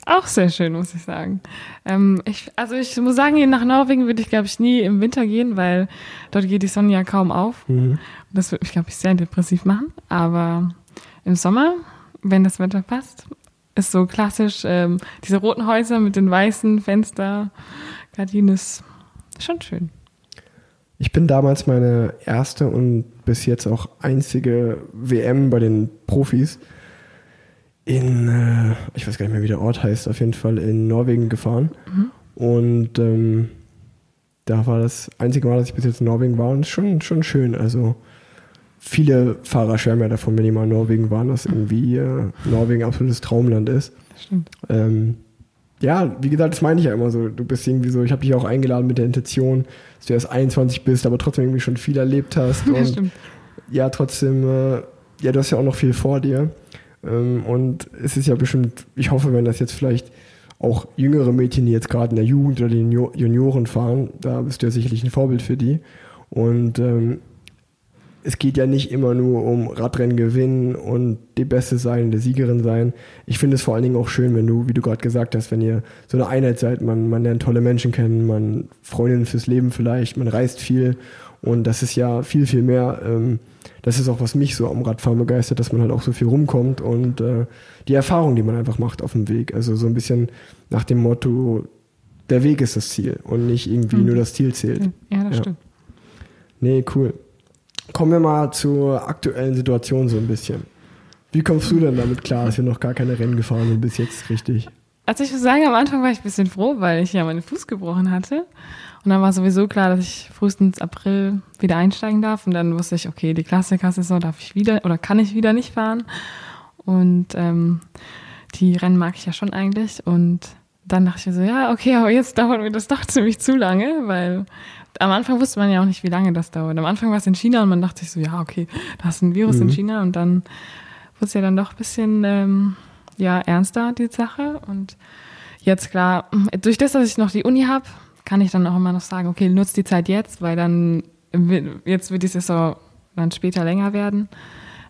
Auch sehr schön, muss ich sagen. Ähm, ich, also ich muss sagen, hier nach Norwegen würde ich, glaube ich, nie im Winter gehen, weil dort geht die Sonne ja kaum auf. Mhm. Und das würde mich, glaube ich, sehr depressiv machen. Aber im Sommer, wenn das Wetter passt, ist so klassisch ähm, diese roten Häuser mit den weißen Fenster, Gardinen ist schon schön. Ich bin damals meine erste und bis jetzt auch einzige WM bei den Profis in, äh, ich weiß gar nicht mehr, wie der Ort heißt, auf jeden Fall in Norwegen gefahren. Und ähm, da war das einzige Mal, dass ich bis jetzt in Norwegen war und es ist schon, schon schön. Also viele Fahrer schwärmen ja davon, wenn die mal in Norwegen waren, dass irgendwie äh, Norwegen absolutes Traumland ist. Stimmt. Ähm, ja, wie gesagt, das meine ich ja immer so. Du bist irgendwie so, ich habe dich auch eingeladen mit der Intention, dass du erst 21 bist, aber trotzdem irgendwie schon viel erlebt hast. (laughs) Das Und stimmt. ja, trotzdem, äh, ja, du hast ja auch noch viel vor dir. Ähm, und es ist ja bestimmt, ich hoffe, wenn das jetzt vielleicht auch jüngere Mädchen, die jetzt gerade in der Jugend oder die Junior- Junioren fahren, da bist du ja sicherlich ein Vorbild für die. Und ähm, es geht ja nicht immer nur um Radrennen gewinnen und die Beste sein, der Siegerin sein. Ich finde es vor allen Dingen auch schön, wenn du, wie du gerade gesagt hast, wenn ihr so eine Einheit seid, man, man lernt tolle Menschen kennen, man Freundinnen fürs Leben vielleicht, man reist viel und das ist ja viel, viel mehr. Ähm, das ist auch, was mich so am Radfahren begeistert, dass man halt auch so viel rumkommt und äh, die Erfahrung, die man einfach macht auf dem Weg. Also so ein bisschen nach dem Motto, der Weg ist das Ziel und nicht irgendwie Mhm. nur das Ziel zählt. Ja, das Ja. stimmt. Nee, cool. Kommen wir mal zur aktuellen Situation so ein bisschen. Wie kommst du denn damit klar, dass wir noch gar keine Rennen gefahren sind bis jetzt richtig? Also ich muss sagen, am Anfang war ich ein bisschen froh, weil ich ja meinen Fuß gebrochen hatte. Und dann war sowieso klar, dass ich frühestens April wieder einsteigen darf. Und dann wusste ich, okay, die Klassiker-Saison darf ich wieder oder kann ich wieder nicht fahren. Und ähm, die Rennen mag ich ja schon eigentlich. Und dann dachte ich mir so, ja, okay, aber jetzt dauert mir das doch (laughs) ziemlich zu lange, weil am Anfang wusste man ja auch nicht, wie lange das dauert. Am Anfang war es in China und man dachte sich so, ja, okay, da ist ein Virus in Mhm. China und dann wurde es ja dann doch ein bisschen ähm, ja, ernster, die Sache. Und jetzt klar, durch das, dass ich noch die Uni habe, kann ich dann auch immer noch sagen, okay, nutzt die Zeit jetzt, weil dann jetzt wird die Saison dann später länger werden.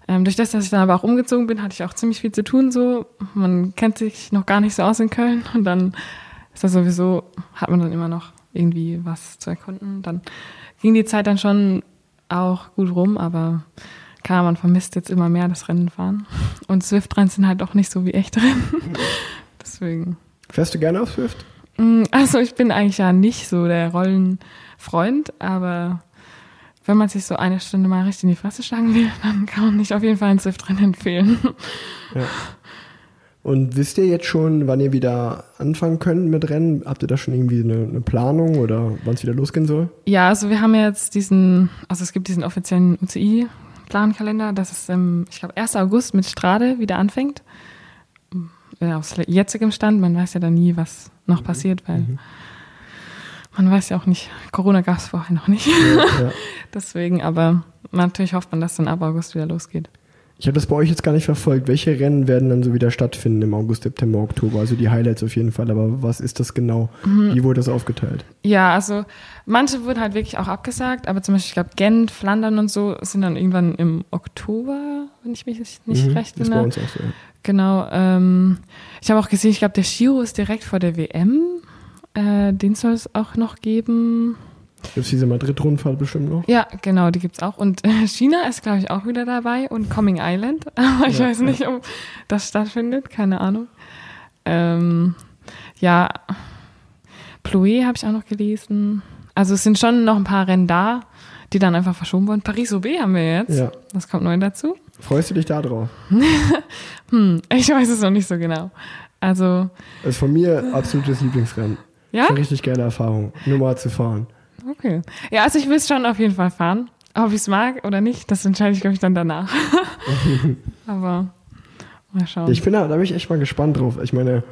Ähm, durch das, dass ich dann aber auch umgezogen bin, hatte ich auch ziemlich viel zu tun so. Man kennt sich noch gar nicht so aus in Köln (laughs) und dann ist das sowieso, hat man dann immer noch irgendwie was zu erkunden. Dann ging die Zeit dann schon auch gut rum, aber klar, man vermisst jetzt immer mehr das Rennen fahren. Und Swift-Rennen sind halt auch nicht so wie echte Rennen. (laughs) Deswegen. Fährst du gerne auf Swift? Mm, Also ich bin eigentlich ja nicht so der Rollenfreund, aber wenn man sich so eine Stunde mal richtig in die Fresse schlagen will, dann kann man nicht auf jeden Fall ein Swift-Rennen empfehlen. Und wisst ihr jetzt schon, wann ihr wieder anfangen könnt mit Rennen? Habt ihr da schon irgendwie eine, eine Planung oder wann es wieder losgehen soll? Ja, also wir haben jetzt diesen, also es gibt diesen offiziellen UCI-Plankalender, dass es im, ich glaube, 1. August mit Strade wieder anfängt. Ja, aus jetzigem Stand, man weiß ja dann nie, was noch passiert, weil man weiß ja auch nicht, Corona gab es vorher noch nicht. Ja, ja. (laughs) Deswegen, aber natürlich hofft man, dass dann ab August wieder losgeht. Ich habe das bei euch jetzt gar nicht verfolgt. Welche Rennen werden dann so wieder stattfinden im August, September, Oktober? Also die Highlights auf jeden Fall, aber was ist das genau? Wie wurde das aufgeteilt? Ja, also manche wurden halt wirklich auch abgesagt, aber zum Beispiel, ich glaube, Gent, Flandern und so sind dann irgendwann im Oktober, wenn ich mich nicht Mhm, recht ist bei erinnere. uns auch so. ja. Genau. Ähm, ich habe auch gesehen, ich glaube, der Giro ist direkt vor der WM. Äh, den soll es auch noch geben. Gibt es diese Madrid-Rundfahrt bestimmt noch? Ja, genau, die gibt's auch. Und äh, China ist, glaube ich, auch wieder dabei und Coming Island. (laughs) Aber ich Ja, weiß nicht, ob das stattfindet, keine Ahnung. Ähm, ja, Plouet habe ich auch noch gelesen. Also es sind schon noch ein paar Rennen da, die dann einfach verschoben wurden. Paris-Roubaix haben wir jetzt. Ja. Das kommt neu dazu. Freust du dich da drauf? (laughs) Hm, ich weiß es noch nicht so genau. Also, Das ist von mir absolutes Lieblingsrennen. ja? Eine richtig geile Erfahrung, nur mal zu fahren. Okay. Ja, also ich will es schon auf jeden Fall fahren. Ob ich es mag oder nicht, das entscheide ich, glaube ich, dann danach. (laughs) Aber mal schauen. Ich bin da, da bin ich echt mal gespannt drauf. Ich meine,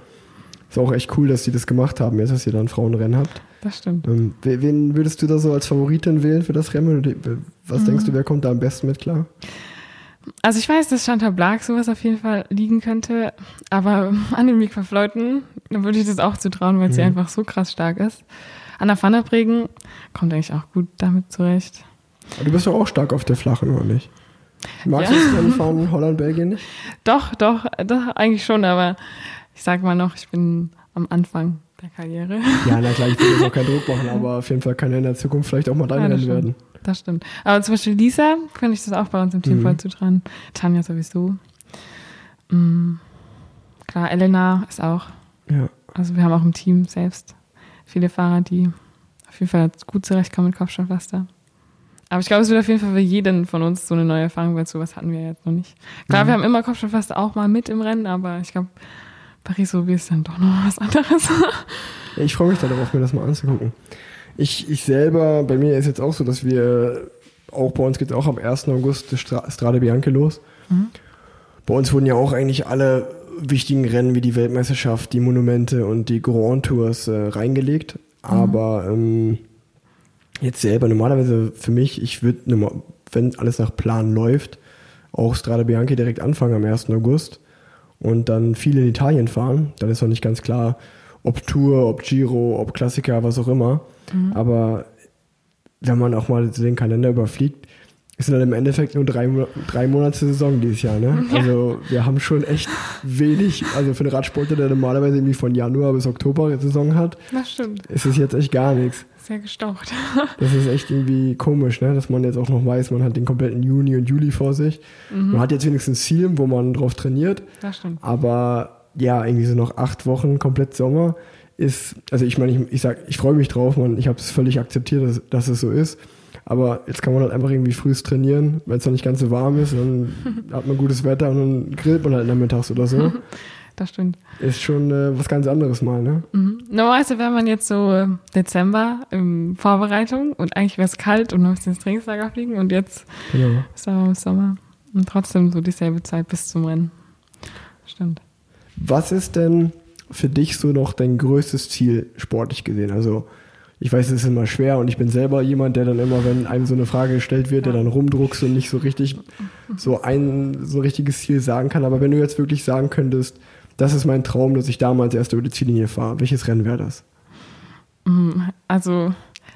ist auch echt cool, dass die das gemacht haben, jetzt, dass ihr dann Frauenrennen habt. das stimmt. Ähm, we- wen würdest du da so als Favoritin wählen für das Rennen? Was denkst du, wer kommt da am besten mit klar? Also ich weiß, dass Chantal Blag sowas auf jeden Fall liegen könnte, aber (laughs) Annemiek van Vleuten, da würde ich das auch zutrauen, weil sie einfach so krass stark ist. Anna van der Bregen kommt eigentlich auch gut damit zurecht. Aber Du bist doch auch stark auf der Flachen, oder nicht? Magst Ja. du das Rennen fahren Holland, Belgien nicht? (laughs) Doch, doch, doch, eigentlich schon, aber ich sag mal noch, ich bin am Anfang der Karriere. Ja, na klar, ich will jetzt auch keinen Druck machen, (laughs) aber auf jeden Fall kann ja in der Zukunft vielleicht auch mal dein Ja, Rennen stimmt. werden. Das stimmt. Aber zum Beispiel Lisa könnte ich das auch bei uns im Team Mhm. voll zutrauen. Tanja sowieso. Mm, klar, Elena ist auch. Ja. Also wir haben auch im Team selbst viele Fahrer, die auf jeden Fall gut zurechtkommen mit Kopfsteinpflaster. Aber ich glaube, es wird auf jeden Fall für jeden von uns so eine neue Erfahrung, weil sowas hatten wir jetzt noch nicht. Klar, Mhm. wir haben immer Kopfsteinpflaster auch mal mit im Rennen, aber ich glaube, Paris-Roubaix ist dann doch noch was anderes. (laughs) Ja, Ich freue mich darauf, mir das mal anzugucken. Ich, ich selber, bei mir ist jetzt auch so, dass wir, auch bei uns geht es auch am 1. August das Stra Strade Bianche los. Bei uns wurden ja auch eigentlich alle wichtigen Rennen wie die Weltmeisterschaft, die Monumente und die Grand Tours äh, reingelegt. Aber ähm, jetzt selber, normalerweise für mich, ich würde, wenn alles nach Plan läuft, auch Strade Bianche direkt anfangen am 1. August und dann viel in Italien fahren. Dann ist noch nicht ganz klar, ob Tour, ob Giro, ob Klassiker, was auch immer. Aber wenn man auch mal den Kalender überfliegt, ist dann im Endeffekt nur drei, drei Monate Saison dieses Jahr. Ne? Also wir haben schon echt wenig, also für einen Radsportler, der normalerweise irgendwie von Januar bis Oktober Saison hat, Das stimmt. ist es jetzt echt gar nichts. Sehr gestaucht. (laughs) Das ist echt irgendwie komisch, ne? dass man jetzt auch noch weiß, man hat den kompletten Juni und Juli vor sich. Man hat jetzt wenigstens Ziel, wo man drauf trainiert, Das stimmt. aber ja, irgendwie so noch acht Wochen komplett Sommer ist, also ich meine, ich, ich sag, ich freue mich drauf, man, ich habe es völlig akzeptiert, dass, dass es so ist. Aber jetzt kann man halt einfach irgendwie frühst trainieren, wenn es noch nicht ganz so warm ist, dann (laughs) hat man gutes Wetter und dann grillt man halt nachmittags oder so. (laughs) Das stimmt. Ist schon äh, was ganz anderes mal, ne? Mhm. Normalerweise wäre man jetzt so äh, Dezember in Vorbereitung und eigentlich wäre es kalt und man müsste ins Trainingslager fliegen und jetzt Genau. ist aber im Sommer und trotzdem so dieselbe Zeit bis zum Rennen. Stimmt. Was ist denn für dich so noch dein größtes Ziel sportlich gesehen? Also ich weiß, es ist immer schwer und ich bin selber jemand, der dann immer, wenn einem so eine Frage gestellt wird, der dann rumdruckst und nicht so richtig so ein so richtiges Ziel sagen kann. Aber wenn du jetzt wirklich sagen könntest, das ist mein Traum, dass ich damals erst über die Ziellinie fahre, welches Rennen wäre das? Mhm. Also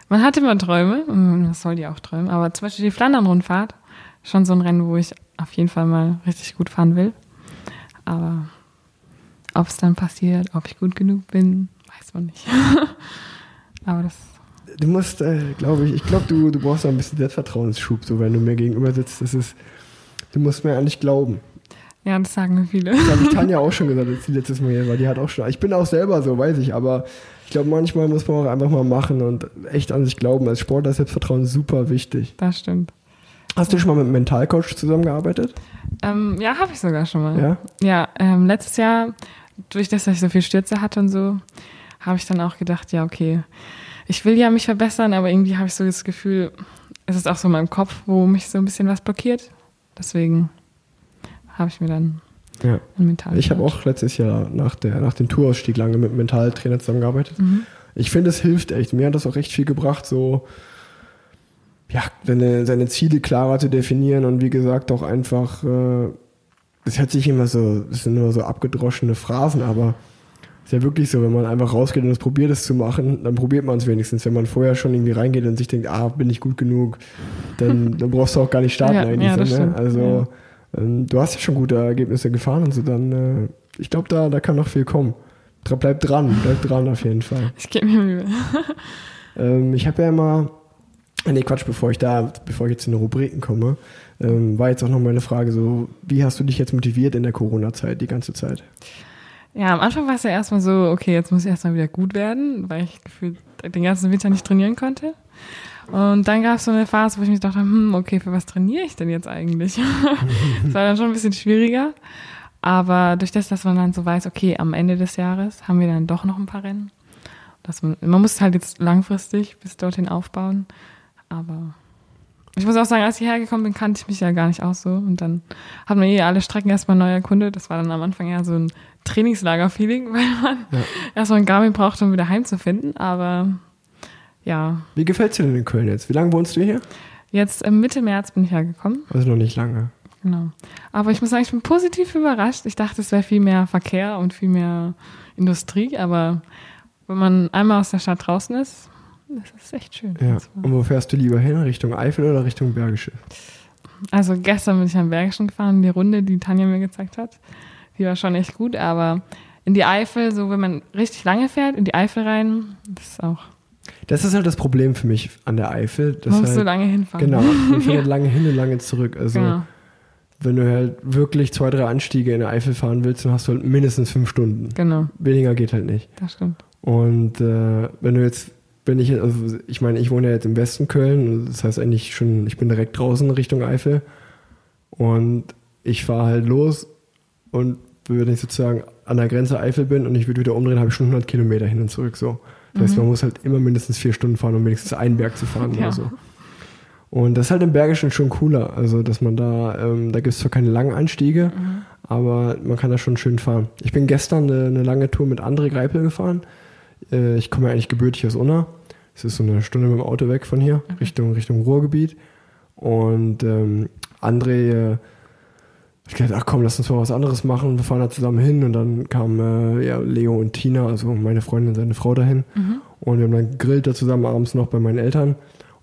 man hat immer Träume, man soll die auch träumen, aber zum Beispiel die Flandern-Rundfahrt, schon so ein Rennen, wo ich auf jeden Fall mal richtig gut fahren will. Aber ob es dann passiert, ob ich gut genug bin, weiß man nicht. (laughs) aber das du musst, äh, glaube ich, ich glaube, du, du brauchst auch ein bisschen Selbstvertrauensschub, so wenn du mir gegenüber sitzt. Das ist, du musst mir eigentlich glauben. Ja, das sagen viele. Das habe ich Tanja (laughs) auch schon gesagt, als sie letztes Mal hier war. Die hat auch schon. Ich bin auch selber so, weiß ich, aber ich glaube, manchmal muss man auch einfach mal machen und echt an sich glauben. Als Sportler ist Selbstvertrauen super wichtig. Das stimmt. Hast du schon mal mit einem Mentalcoach zusammengearbeitet? Ähm, ja, habe ich sogar schon mal. Ja? Ja, ähm, letztes Jahr, durch das, dass ich so viel Stürze hatte und so, habe ich dann auch gedacht, ja, okay, ich will ja mich verbessern, aber irgendwie habe ich so das Gefühl, es ist auch so in meinem Kopf, wo mich so ein bisschen was blockiert. Deswegen habe ich mir dann Ja. einen Mental. Ich habe auch letztes Jahr nach, der, nach dem Tourausstieg lange mit einem Mentaltrainer zusammengearbeitet. Ich finde, es hilft echt. Mir hat das auch echt viel gebracht, so ja, seine, seine Ziele klarer zu definieren und wie gesagt auch einfach, äh, das hört sich immer so, das sind immer so abgedroschene Phrasen, aber ist ja wirklich so, wenn man einfach rausgeht und es probiert, es zu machen, dann probiert man es wenigstens. Wenn man vorher schon irgendwie reingeht und sich denkt, ah, bin ich gut genug, dann, dann brauchst du auch gar nicht starten Ja, eigentlich. ja, so, ne? Also ähm, du hast ja schon gute Ergebnisse gefahren und so, dann, äh, ich glaube, da, da kann noch viel kommen. Bleib dran, bleib dran auf jeden Fall. (laughs) Ich gebe mir Mühe. (laughs) Ähm, ich habe ja immer, nee Quatsch, bevor ich da, bevor ich jetzt in die Rubriken komme, ähm, war jetzt auch noch meine Frage so, wie hast du dich jetzt motiviert in der Corona-Zeit, die ganze Zeit? Ja, am Anfang war es ja erstmal so, okay, jetzt muss ich erstmal wieder gut werden, weil ich gefühlt den ganzen Winter nicht trainieren konnte. Und dann gab es so eine Phase, wo ich mich dachte, hm, okay, für was trainiere ich denn jetzt eigentlich? (laughs) das war dann schon ein bisschen schwieriger. Aber durch das, dass man dann so weiß, okay, am Ende des Jahres haben wir dann doch noch ein paar Rennen. Man, man muss halt jetzt langfristig bis dorthin aufbauen. Aber ich muss auch sagen, als ich hergekommen bin, kannte ich mich ja gar nicht aus so. Und dann hat man eh alle Strecken erstmal neu erkundet. Das war dann am Anfang eher so ein Trainingslager-Feeling, (laughs) weil man Ja. erstmal ein Garmin braucht, um wieder heimzufinden. Aber ja, Wie gefällt's dir denn in Köln jetzt? Wie lange wohnst du hier? jetzt im Mitte März bin ich hergekommen. Also noch nicht lange. Genau. Aber ich muss sagen, ich bin positiv überrascht. Ich dachte, es wäre viel mehr Verkehr und viel mehr Industrie. Aber wenn man einmal aus der Stadt draußen ist, das ist echt schön. Ja. Und wo fährst du lieber hin? Richtung Eifel oder Richtung Bergische? Also gestern bin ich am Bergischen gefahren, die Runde, die Tanja mir gezeigt hat. Die war schon echt gut, aber in die Eifel, so wenn man richtig lange fährt, in die Eifel rein, das ist auch. Das ist halt das Problem für mich an der Eifel. dass Man muss halt, so lange hinfahren. Genau, man (laughs) fährt halt lange hin und lange zurück. Also Genau. wenn du halt wirklich zwei, drei Anstiege in der Eifel fahren willst, dann hast du halt mindestens fünf Stunden. Genau, Weniger geht halt nicht. das stimmt. Und äh, wenn du jetzt, wenn ich, also ich meine, ich wohne ja jetzt im Westen Köln, das heißt eigentlich schon, ich bin direkt draußen Richtung Eifel und ich fahre halt los und wenn ich sozusagen an der Grenze Eifel bin und ich würde wieder umdrehen, habe ich schon 100 Kilometer hin und zurück so. Das heißt, man muss halt immer mindestens vier Stunden fahren, um wenigstens einen Berg zu fahren Ja. oder so. Und das ist halt im Bergischen schon cooler. Also, dass man da, ähm, da gibt es zwar keine langen Anstiege, aber man kann da schon schön fahren. Ich bin gestern eine, eine lange Tour mit André Greipel gefahren. Äh, ich komme ja eigentlich gebürtig aus Unna. Es ist so eine Stunde mit dem Auto weg von hier, Richtung, Richtung Ruhrgebiet. Und ähm, André, äh, ich dachte, ach komm, lass uns mal was anderes machen. Wir fahren da zusammen hin und dann kamen äh, ja, Leo und Tina, also meine Freundin und seine Frau dahin. Und wir haben dann gegrillt da zusammen abends noch bei meinen Eltern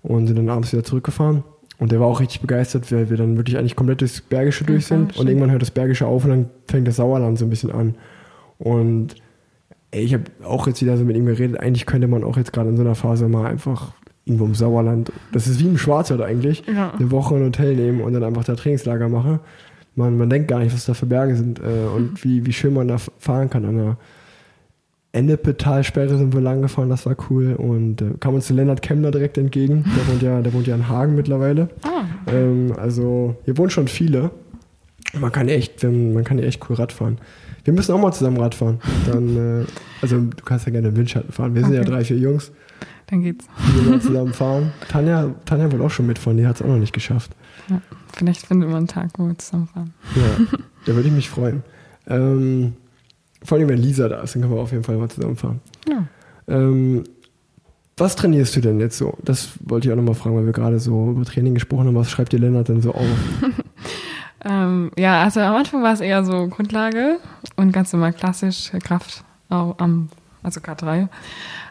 und sind dann abends wieder zurückgefahren. Und der war auch richtig begeistert, weil wir dann wirklich eigentlich komplett durchs Bergische durch Ja, sind. schön. Und irgendwann hört das Bergische auf und dann fängt das Sauerland so ein bisschen an. Und ey, ich habe auch jetzt wieder so mit ihm geredet, eigentlich könnte man auch jetzt gerade in so einer Phase mal einfach irgendwo im Sauerland, das ist wie im Schwarzwald eigentlich, Ja. eine Woche ein Hotel nehmen und dann einfach da Trainingslager machen. Man, man denkt gar nicht, was da für Berge sind äh, und wie, wie schön man da fahren kann. An der Ennepetalsperre sind wir lang gefahren, das war cool. Und äh, kam uns Lennart Kemmler direkt entgegen. Der wohnt ja, der wohnt ja in Hagen mittlerweile. Ah, Ähm, also hier wohnen schon viele. Man kann echt, man kann hier echt cool Rad fahren. Wir müssen auch mal zusammen Rad fahren. Dann, äh, also du kannst ja gerne im Windschatten fahren. Wir sind ja Okay. drei, vier Jungs, dann geht's. die mal zusammen fahren. Tanja, Tanja will auch schon mitfahren, die hat es auch noch nicht geschafft. Ja. Vielleicht finden wir einen Tag, wo wir zusammenfahren. Ja, da würde ich mich freuen. Ähm, vor allem, wenn Lisa da ist, dann können wir auf jeden Fall mal zusammenfahren. Ja. Ähm, was trainierst du denn jetzt so? Das wollte ich auch nochmal fragen, weil wir gerade so über Training gesprochen haben. Was schreibt dir Lennart denn so auf? (laughs) Ähm, ja, also am Anfang war es eher so Grundlage und ganz normal klassisch Kraft, auch am, also K3.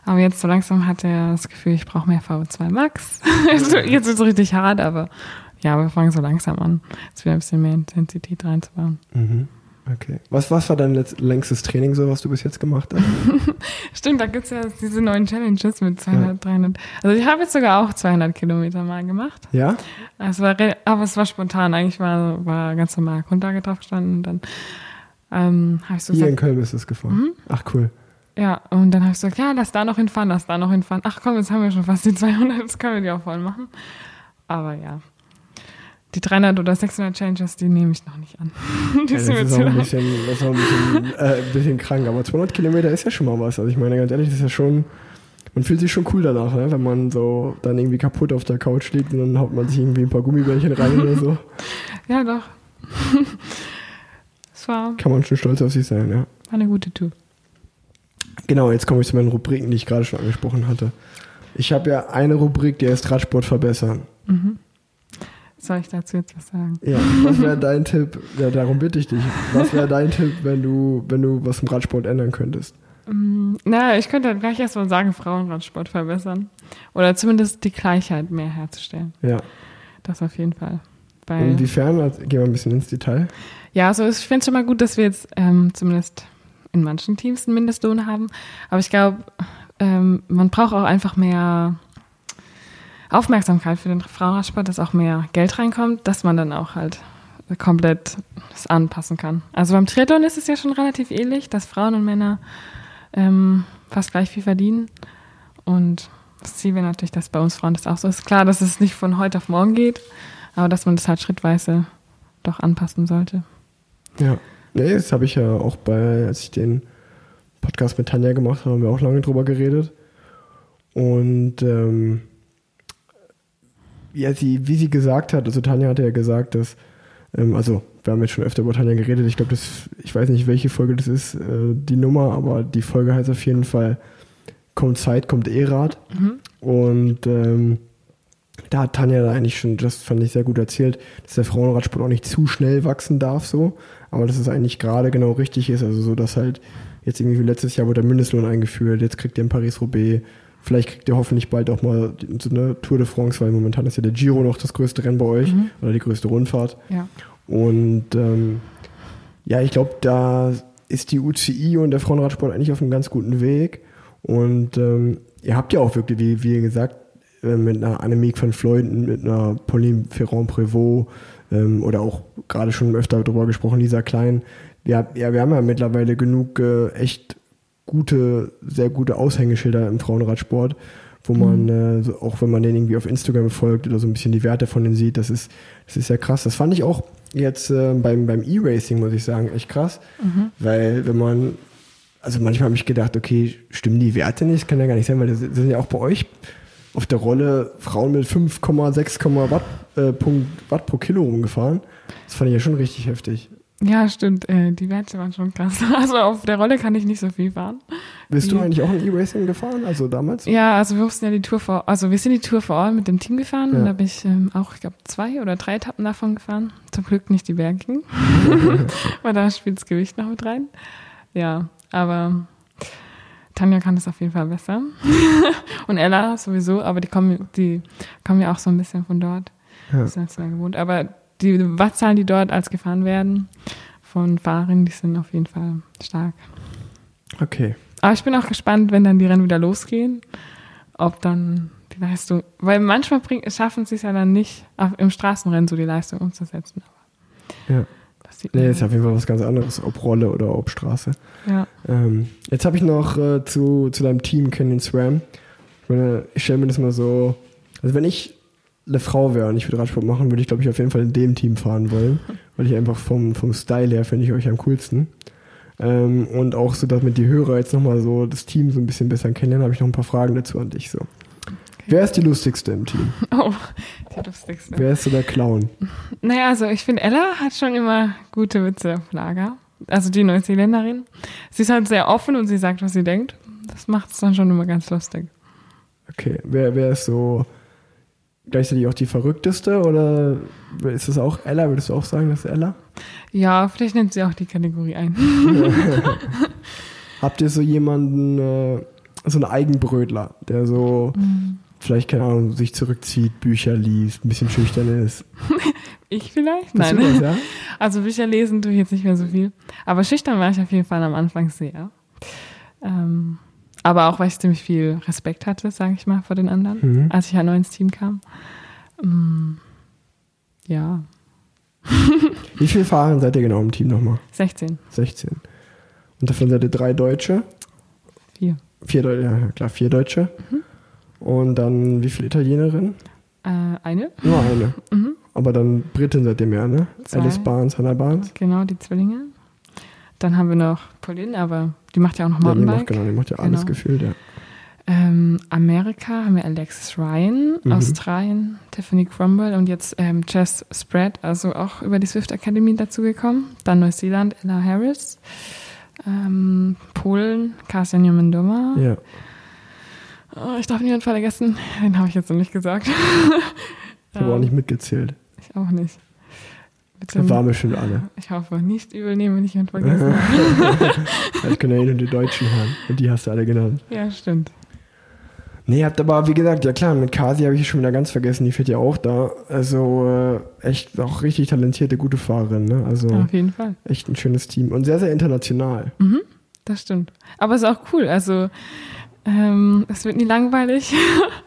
Aber jetzt so langsam hat er das Gefühl, ich brauche mehr VO2 Max. (laughs) Jetzt ist es richtig hart, aber ja, wir fangen so langsam an, jetzt wieder ein bisschen mehr Intensität reinzubauen. Mhm. Okay. Was, was war dein längstes Training so, was du bis jetzt gemacht hast? (laughs) Stimmt, da gibt's ja diese neuen Challenges mit 200, 300. Also ich habe jetzt sogar auch 200 Kilometer mal gemacht. Ja? Es war, aber es war spontan. Eigentlich war, war ganz normal Grundlage drauf gestanden und dann ähm, habe ich so Hier in Köln bist du es gefahren. Ach cool. ja, und dann habe ich gesagt, ja, lass da noch hinfahren, lass da noch hinfahren. Ach komm, jetzt haben wir schon fast die 200, jetzt können wir die auch voll machen. Aber ja, die 300 oder 600 Challenges, die nehme ich noch nicht an. (laughs) die Ja, das ist ein bisschen, das ist auch ein bisschen, äh, ein bisschen krank, aber 200 Kilometer ist ja schon mal was. Also ich meine, ganz ehrlich, das ist ja schon, man fühlt sich schon cool danach, ne? wenn man so dann irgendwie kaputt auf der Couch liegt und dann haut man sich irgendwie ein paar Gummibärchen rein oder so. (laughs) Ja, doch. (laughs) es war, Kann man schon stolz auf sich sein, ja. war eine gute Tour. Genau, jetzt komme ich zu meinen Rubriken, die ich gerade schon angesprochen hatte. Ich habe ja eine Rubrik, die heißt Radsport verbessern. Soll ich dazu jetzt was sagen? Ja, was wäre (laughs) dein Tipp? Ja, darum bitte ich dich. Was wäre dein Tipp, wenn du, wenn du was im Radsport ändern könntest? Mm, Na, ich könnte gleich erstmal sagen, Frauenradsport verbessern. Oder zumindest die Gleichheit mehr herzustellen. Ja. Das auf jeden Fall. Weil, Inwiefern? Also, gehen wir ein bisschen ins Detail. ja, also ich finde es schon mal gut, dass wir jetzt ähm, zumindest in manchen Teams einen Mindestlohn haben. Aber ich glaube, ähm, man braucht auch einfach mehr Aufmerksamkeit für den Frauenradsport, dass auch mehr Geld reinkommt, dass man dann auch halt komplett das anpassen kann. Also beim Triathlon ist es ja schon relativ ähnlich, dass Frauen und Männer ähm, fast gleich viel verdienen. Und das Ziel wäre natürlich, dass bei uns Frauen das auch so ist. Klar, dass es nicht von heute auf morgen geht, aber dass man das halt schrittweise doch anpassen sollte. Ja. Nee, das habe ich ja auch bei, als ich den Podcast mit Tanja gemacht habe, haben wir auch lange drüber geredet. Und ähm, ja, sie, wie sie gesagt hat, also Tanja hatte ja gesagt, dass, ähm, also wir haben jetzt schon öfter über Tanja geredet, ich glaube, das, ich weiß nicht, welche Folge das ist, äh, die Nummer, aber die Folge heißt auf jeden Fall Kommt Zeit, kommt E-Rad. Und ähm, da hat Tanja da eigentlich schon, das fand ich sehr gut erzählt, dass der Frauenradsport auch nicht zu schnell wachsen darf, so, aber dass es eigentlich gerade genau richtig ist, also so, dass halt jetzt irgendwie wie letztes Jahr wurde der Mindestlohn eingeführt, jetzt kriegt ihr in Paris-Roubaix, vielleicht kriegt ihr hoffentlich bald auch mal so eine Tour de France, weil momentan ist ja der Giro noch das größte Rennen bei euch oder die größte Rundfahrt. Ja. Und ähm, ja, ich glaube, da ist die UCI und der Frauenradsport eigentlich auf einem ganz guten Weg. Und ähm, ihr habt ja auch wirklich, wie, wie gesagt, äh, mit einer Annemiek van Fleuten, mit einer Pauline Ferrand-Prévot ähm, oder auch gerade schon öfter darüber gesprochen, Lisa Klein. Wir, ja, wir haben ja mittlerweile genug äh, echt gute, sehr gute Aushängeschilder im Frauenradsport, wo man, äh, so, auch wenn man den irgendwie auf Instagram folgt oder so ein bisschen die Werte von denen sieht, das ist, das ist ja krass. Das fand ich auch jetzt äh, beim, beim E-Racing, muss ich sagen, echt krass. Weil wenn man, also manchmal habe ich gedacht, okay, stimmen die Werte nicht? Das kann ja gar nicht sein, weil das sind ja auch bei euch auf der Rolle Frauen mit 5,6 Watt, äh, Punkt, Watt pro Kilo rumgefahren. Das fand ich ja schon richtig heftig. Ja, stimmt. Äh, die Werte waren schon krass. (laughs) Also auf der Rolle kann ich nicht so viel fahren. Bist du eigentlich auch ein E-Racing gefahren, also damals? Ja, also wir mussten ja die Tour vor, also wir sind die Tour vor Ort mit dem Team gefahren Ja. und da bin ich ähm, auch, ich glaube, zwei oder drei Etappen davon gefahren. Zum Glück nicht die Bergking, (laughs) (laughs) weil da spielt das Gewicht noch mit rein. Ja, aber Tanja kann das auf jeden Fall besser. und Ella sowieso, aber die kommen, die kommen ja auch so ein bisschen von dort. Ja. Das ja gewohnt. Aber die Wattzahlen, die dort als gefahren werden von Fahrerinnen, die sind auf jeden Fall stark. Okay. Aber ich bin auch gespannt, wenn dann die Rennen wieder losgehen, ob dann die Leistung, weil manchmal bring, schaffen sie es ja dann nicht, im Straßenrennen so die Leistung umzusetzen. Aber Ja. das sieht man Nee, ist auf jeden Fall was ganz anderes, ob Rolle oder ob Straße. ja. Ähm, jetzt habe ich noch äh, zu, zu deinem Team Canyon SRAM. Ich meine, ich stelle mir das mal so, also wenn ich eine Frau wäre und ich würde Radsport machen, würde ich glaube ich auf jeden Fall in dem Team fahren wollen, weil ich einfach vom, vom Style her finde ich euch am coolsten. Ähm, und auch so, damit die Hörer jetzt nochmal so das Team so ein bisschen besser kennenlernen, habe ich noch ein paar Fragen dazu an dich so. Wer ist die lustigste im Team? (laughs) Oh, die lustigste. Wer ist so der Clown? Naja, also ich finde, Ella hat schon immer gute Witze auf Lager. Also die Neuseeländerin. Sie ist halt sehr offen und sie sagt, was sie denkt. Das macht es dann schon immer ganz lustig. Okay, wer, wer ist so gleichzeitig auch die verrückteste oder ist es auch Ella? Würdest du auch sagen, das ist Ella? Ja, vielleicht nimmt sie auch die Kategorie ein. (laughs) Habt ihr so jemanden, äh, so einen Eigenbrötler, der so vielleicht, keine Ahnung, sich zurückzieht, Bücher liest, ein bisschen schüchtern ist? (laughs) Ich vielleicht? Bist Nein. das, ja? (laughs) Also Bücher lesen tue ich jetzt nicht mehr so viel. Aber schüchtern war ich auf jeden Fall am Anfang sehr. Ähm, aber auch, weil ich ziemlich viel Respekt hatte, sage ich mal, vor den anderen, Mhm. als ich halt neu ins Team kam. Mm, ja, (laughs) Wie viele Fahrer seid ihr genau im Team nochmal? 16, 16. Und davon seid ihr drei Deutsche? 4. Vier Deutsche, ja klar, vier Deutsche. Und dann wie viele Italienerinnen? Äh, eine, Nur eine. (laughs) Mhm. Aber dann Britin seid ihr mehr, ne? Zwei. Alice Barnes, Hannah Barnes. genau, die Zwillinge. Dann haben wir noch Pauline, aber die macht ja auch noch Ja, die macht, Mountainbike. genau, die macht ja alles Genau. gefühlt, ja. Ähm, Amerika haben wir Alexis Ryan, Mhm. Australien Tiffany Cromwell und jetzt ähm, Jess Spread, also auch über die Swift Academy dazugekommen. Dann Neuseeland, Ella Harris. Ähm, Polen, Kasia Newman-Dummer. Ja. Oh, ich darf niemanden vergessen. Den habe ich jetzt noch nicht gesagt. Ich habe auch nicht mitgezählt. Ich auch nicht. Bitte Das waren bestimmt alle. Ich hoffe, nicht übel nehmen, wenn ich jemanden vergessen habe. (laughs) Ich kann ja eh nur die Deutschen hören. Und die hast du alle genannt. ja, stimmt. Nee, habt aber, wie gesagt, ja klar, mit Kasi habe ich schon wieder ganz vergessen, die fährt ja auch da. Also äh, echt auch richtig talentierte, gute Fahrerin, ne? Also Auf jeden Fall. echt ein schönes Team und sehr, sehr international. Mhm, das stimmt. Aber es ist auch cool. Also, ähm, es wird nie langweilig.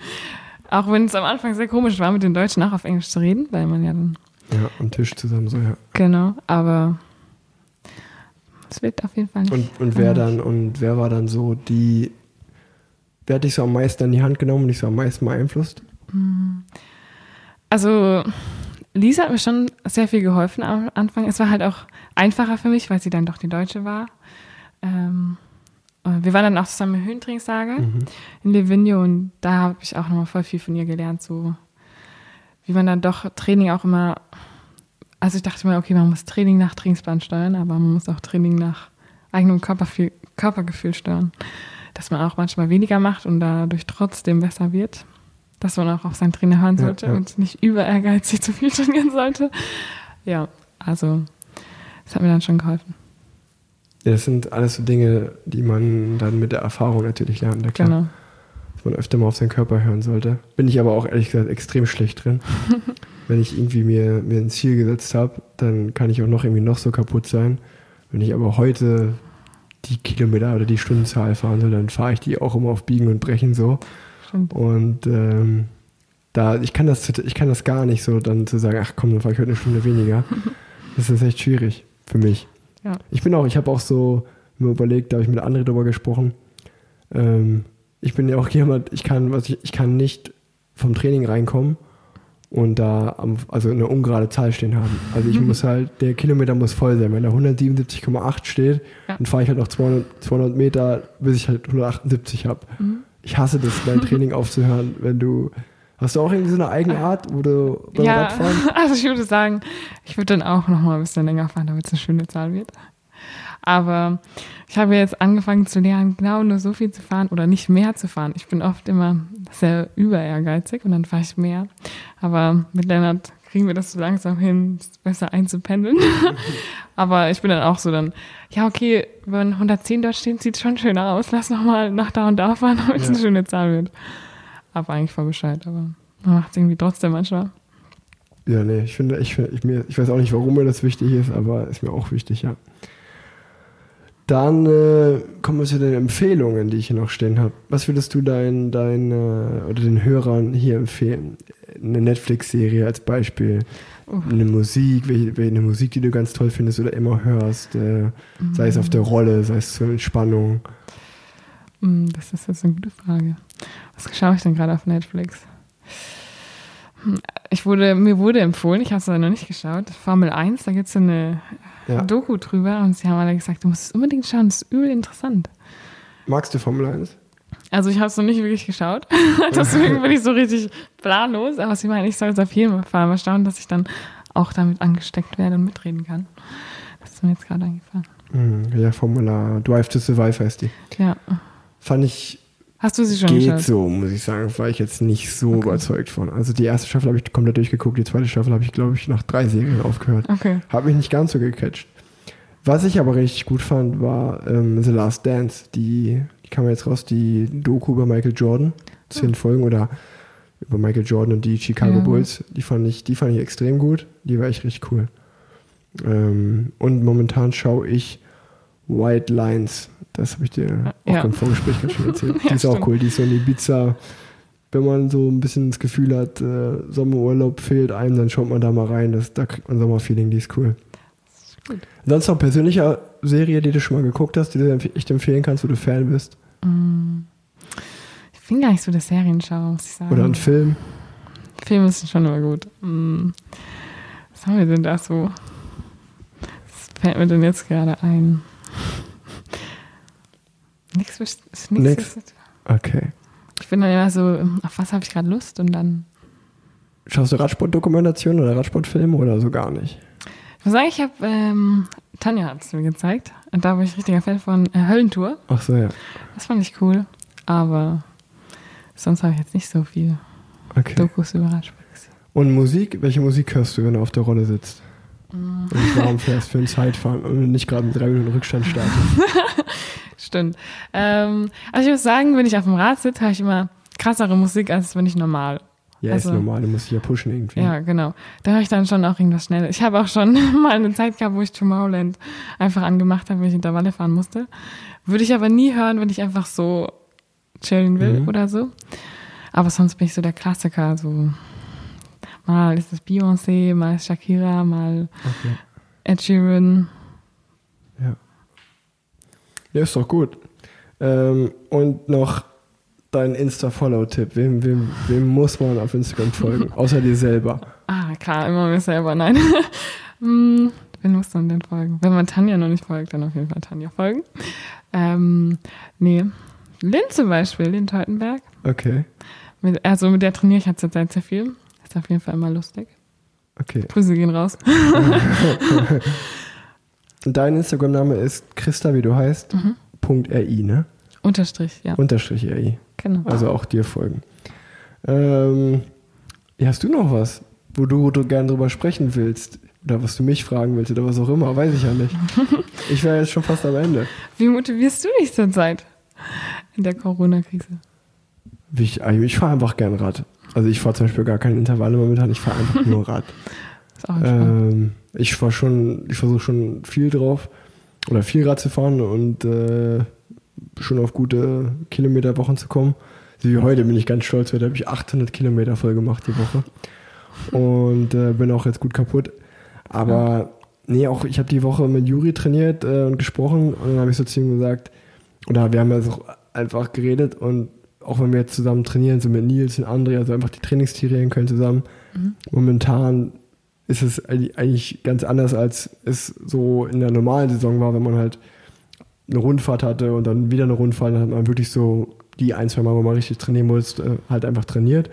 (laughs) auch wenn es am Anfang sehr komisch war, mit den Deutschen auch auf Englisch zu reden, weil man ja dann, Ja, am Tisch zusammen so, ja. genau, aber es wird auf jeden Fall nicht. Und, und wer dann, und wer war dann so die, wer hat dich so am meisten an die Hand genommen und dich so am meisten beeinflusst? Also, Lisa hat mir schon sehr viel geholfen am Anfang. Es war halt auch einfacher für mich, weil sie dann doch die Deutsche war. Ähm, äh, wir waren dann auch zusammen im Höhentrainingslager in Livigno und da habe ich auch nochmal voll viel von ihr gelernt, so wie man dann doch Training auch immer, also ich dachte mir, okay, man muss Training nach Trainingsplan steuern, aber man muss auch Training nach eigenem Körpergefühl, Körpergefühl steuern. Dass man auch manchmal weniger macht und dadurch trotzdem besser wird. Dass man auch auf seinen Trainer hören Ja, sollte ja. und nicht über ehrgeizig (laughs) zu viel trainieren sollte. Ja, also das hat mir dann schon geholfen. Ja, das sind alles so Dinge, die man dann mit der Erfahrung natürlich lernt, ja. Genau. Man öfter mal auf seinen Körper hören sollte. Bin ich aber auch ehrlich gesagt extrem schlecht drin. (laughs) Wenn ich irgendwie mir, mir ein Ziel gesetzt habe, dann kann ich auch noch irgendwie noch so kaputt sein. Wenn ich aber heute die Kilometer oder die Stundenzahl fahren soll, dann fahre ich die auch immer auf Biegen und Brechen so. Stimmt. Und ähm, da, ich kann das, ich kann das gar nicht so dann zu sagen, ach komm, dann fahre ich heute eine Stunde weniger. (laughs) Das ist echt schwierig für mich. Ja. Ich bin auch, ich habe auch so mir überlegt, da habe ich mit anderen drüber gesprochen. Ähm, ich bin ja auch jemand, ich kann, was ich, ich kann nicht vom Training reinkommen und da am, also eine ungerade Zahl stehen haben. Also ich (laughs) muss halt, der Kilometer muss voll sein. Wenn da 177,8 steht, Ja. dann fahre ich halt noch 200, 200 Meter, bis ich halt 178 habe. Ich hasse das, mein Training (laughs) aufzuhören, wenn du, hast du auch irgendwie so eine eigene Art, wo du beim Ja, Radfahren, (laughs) also ich würde sagen, ich würde dann auch noch mal ein bisschen länger fahren, damit es eine schöne Zahl wird. Aber ich habe jetzt angefangen zu lernen, genau nur so viel zu fahren oder nicht mehr zu fahren. Ich bin oft immer sehr über ehrgeizig und dann fahre ich mehr. Aber mit Lennart kriegen wir das so langsam hin, es besser einzupendeln. (laughs) Aber ich bin dann auch so dann, ja okay, wenn 110 dort stehen, sieht schon schöner aus. Lass noch mal nach da und da fahren, (laughs) damit es Ja. eine schöne Zahl wird. Aber eigentlich voll Bescheid, aber man macht es irgendwie trotzdem manchmal. Ja, nee, ich finde, ich, finde- ich, mir, ich weiß auch nicht, warum mir das wichtig ist, aber ist mir auch wichtig, ja. Dann äh, kommen wir zu den Empfehlungen, die ich hier noch stehen habe. Was würdest du deinen dein, äh, oder den Hörern hier empfehlen? Eine Netflix-Serie als Beispiel, Oh. eine Musik, welche, welche eine Musik, die du ganz toll findest oder immer hörst, äh, sei es auf der Rolle, sei es zur Entspannung. Hm, Das ist jetzt eine gute Frage. Was schaue ich denn gerade auf Netflix? Ich wurde, mir wurde empfohlen, ich habe es aber noch nicht geschaut, Formel 1, da gibt es so eine Ja. Doku drüber und sie haben alle gesagt, du musst es unbedingt schauen, das ist übel interessant. Magst du Formel 1? Also ich habe es noch nicht wirklich geschaut, deswegen bin ich so richtig planlos, aber sie meinen, ich soll es auf jeden Fall mal schauen, dass ich dann auch damit angesteckt werde und mitreden kann. Das ist mir jetzt gerade eingefallen. Hm, ja, Formula Drive to Survive heißt die. Ja. Fand ich Hast du sie schon Geht so, muss ich sagen. War ich jetzt nicht so überzeugt von. Also die erste Staffel habe ich komplett durchgeguckt, die zweite Staffel habe ich, glaube ich, nach drei Serien aufgehört. Okay. Habe mich nicht ganz so gecatcht. Was ich aber richtig gut fand, war ähm, The Last Dance. Die, die kam jetzt raus, die Doku über Michael Jordan. Zehn Folgen oder über Michael Jordan und die Chicago Ja. Bulls. Die fand ich, die fand ich extrem gut. Die war echt richtig cool. Ähm, und momentan schaue ich White Lines. Das habe ich dir auch Ja. im Vorgespräch schön erzählt. (laughs) Ja, die ist auch stimmt. cool. Die ist so in Ibiza. Wenn man so ein bisschen das Gefühl hat, äh, Sommerurlaub fehlt einem, dann schaut man da mal rein. Das, da kriegt man Sommerfeeling. Die ist cool. gut. Sonst noch persönliche Serie, die du schon mal geguckt hast, die du echt empfehlen kannst, wo du Fan bist? Ich bin gar nicht so der Serienschauer, muss ich sagen. Oder ein Film? Filme sind schon immer gut. Mm. Was haben wir denn da so? Was fällt mir denn jetzt gerade ein? Nix. Ist, Okay. ich bin dann immer so, auf was habe ich gerade Lust? Und dann, Schaust du Radsportdokumentationen oder Radsportfilme oder so gar nicht? ich muss sagen, ich habe, ähm, Tanja hat es mir gezeigt. Und da war ich richtiger Fan von äh, Höllentour. Ach so, ja. Das fand ich cool. Aber sonst habe ich jetzt nicht so viel Okay. Dokus über Radsport gesehen. Und Musik? Welche Musik hörst du, wenn du auf der Rolle sitzt? Mm. Und du warm fährst für ein Zeitfahren und nicht gerade mit drei Minuten Rückstand startest. (laughs) Stimmt. Ähm, also ich muss sagen, wenn ich auf dem Rad sitze, höre ich immer krassere Musik, als wenn ich normal. Ja, Also- ist normal, du musst dich ja pushen irgendwie. Ja, genau. Da höre ich dann schon auch irgendwas Schnelles. Ich habe auch schon (laughs) mal eine Zeit gehabt, wo ich Tomorrowland einfach angemacht habe, wenn ich Intervalle fahren musste. Würde ich aber nie hören, wenn ich einfach so chillen will Mhm. oder so. Aber sonst bin ich so der Klassiker. So mal ist es Beyoncé, mal ist Shakira, mal Okay. Ed Sheeran. Ja. Ist doch gut. Ähm, und noch dein Insta-Follow-Tipp. Wem, wem, wem muss man auf Instagram folgen? (laughs) Außer dir selber. Ah, klar, immer mir selber. Nein. (laughs) hm, wen muss man denn folgen? Wenn man Tanja noch nicht folgt, dann auf jeden Fall Tanja folgen. Ähm, nee. Lynn zum Beispiel, Lynn Teutenberg. Okay. Mit, also mit der trainiere ich halt zurzeit sehr viel. Ist auf jeden Fall immer lustig. Okay. Grüße gehen raus. (laughs) Und dein Instagram-Name ist Christa, wie du heißt, Mhm. Punkt .ri, ne? Unterstrich, ja. Unterstrich RI. Genau. Also auch dir folgen. Ähm, ja, hast du noch was, wo du, wo du gerne drüber sprechen willst? Oder was du mich fragen willst oder was auch immer? Weiß ich ja nicht. (laughs) Ich wäre jetzt schon fast am Ende. Wie motivierst du dich zurzeit in der Corona-Krise? Ich, also ich fahre einfach gern Rad. Also ich fahre zum Beispiel gar keine Intervalle momentan, ich fahre einfach nur (laughs) Rad. Ist auch ähm, ich fahr schon, ich versuche schon viel drauf oder viel Rad zu fahren und äh, schon auf gute Kilometerwochen zu kommen. So wie heute bin ich ganz stolz, heute habe ich 800 Kilometer voll gemacht die Woche und äh, bin auch jetzt gut kaputt. Aber nee, auch ich habe die Woche mit Juri trainiert äh, und gesprochen und dann habe ich so zu ihm gesagt, oder wir haben ja so einfach geredet und auch wenn wir jetzt zusammen trainieren, so mit Nils und André, also einfach die Trainingstiere können zusammen, momentan ist es eigentlich ganz anders, als es so in der normalen Saison war, wenn man halt eine Rundfahrt hatte und dann wieder eine Rundfahrt, dann hat man wirklich so die ein, zwei Mal, wo man richtig trainieren muss, äh, halt einfach trainiert.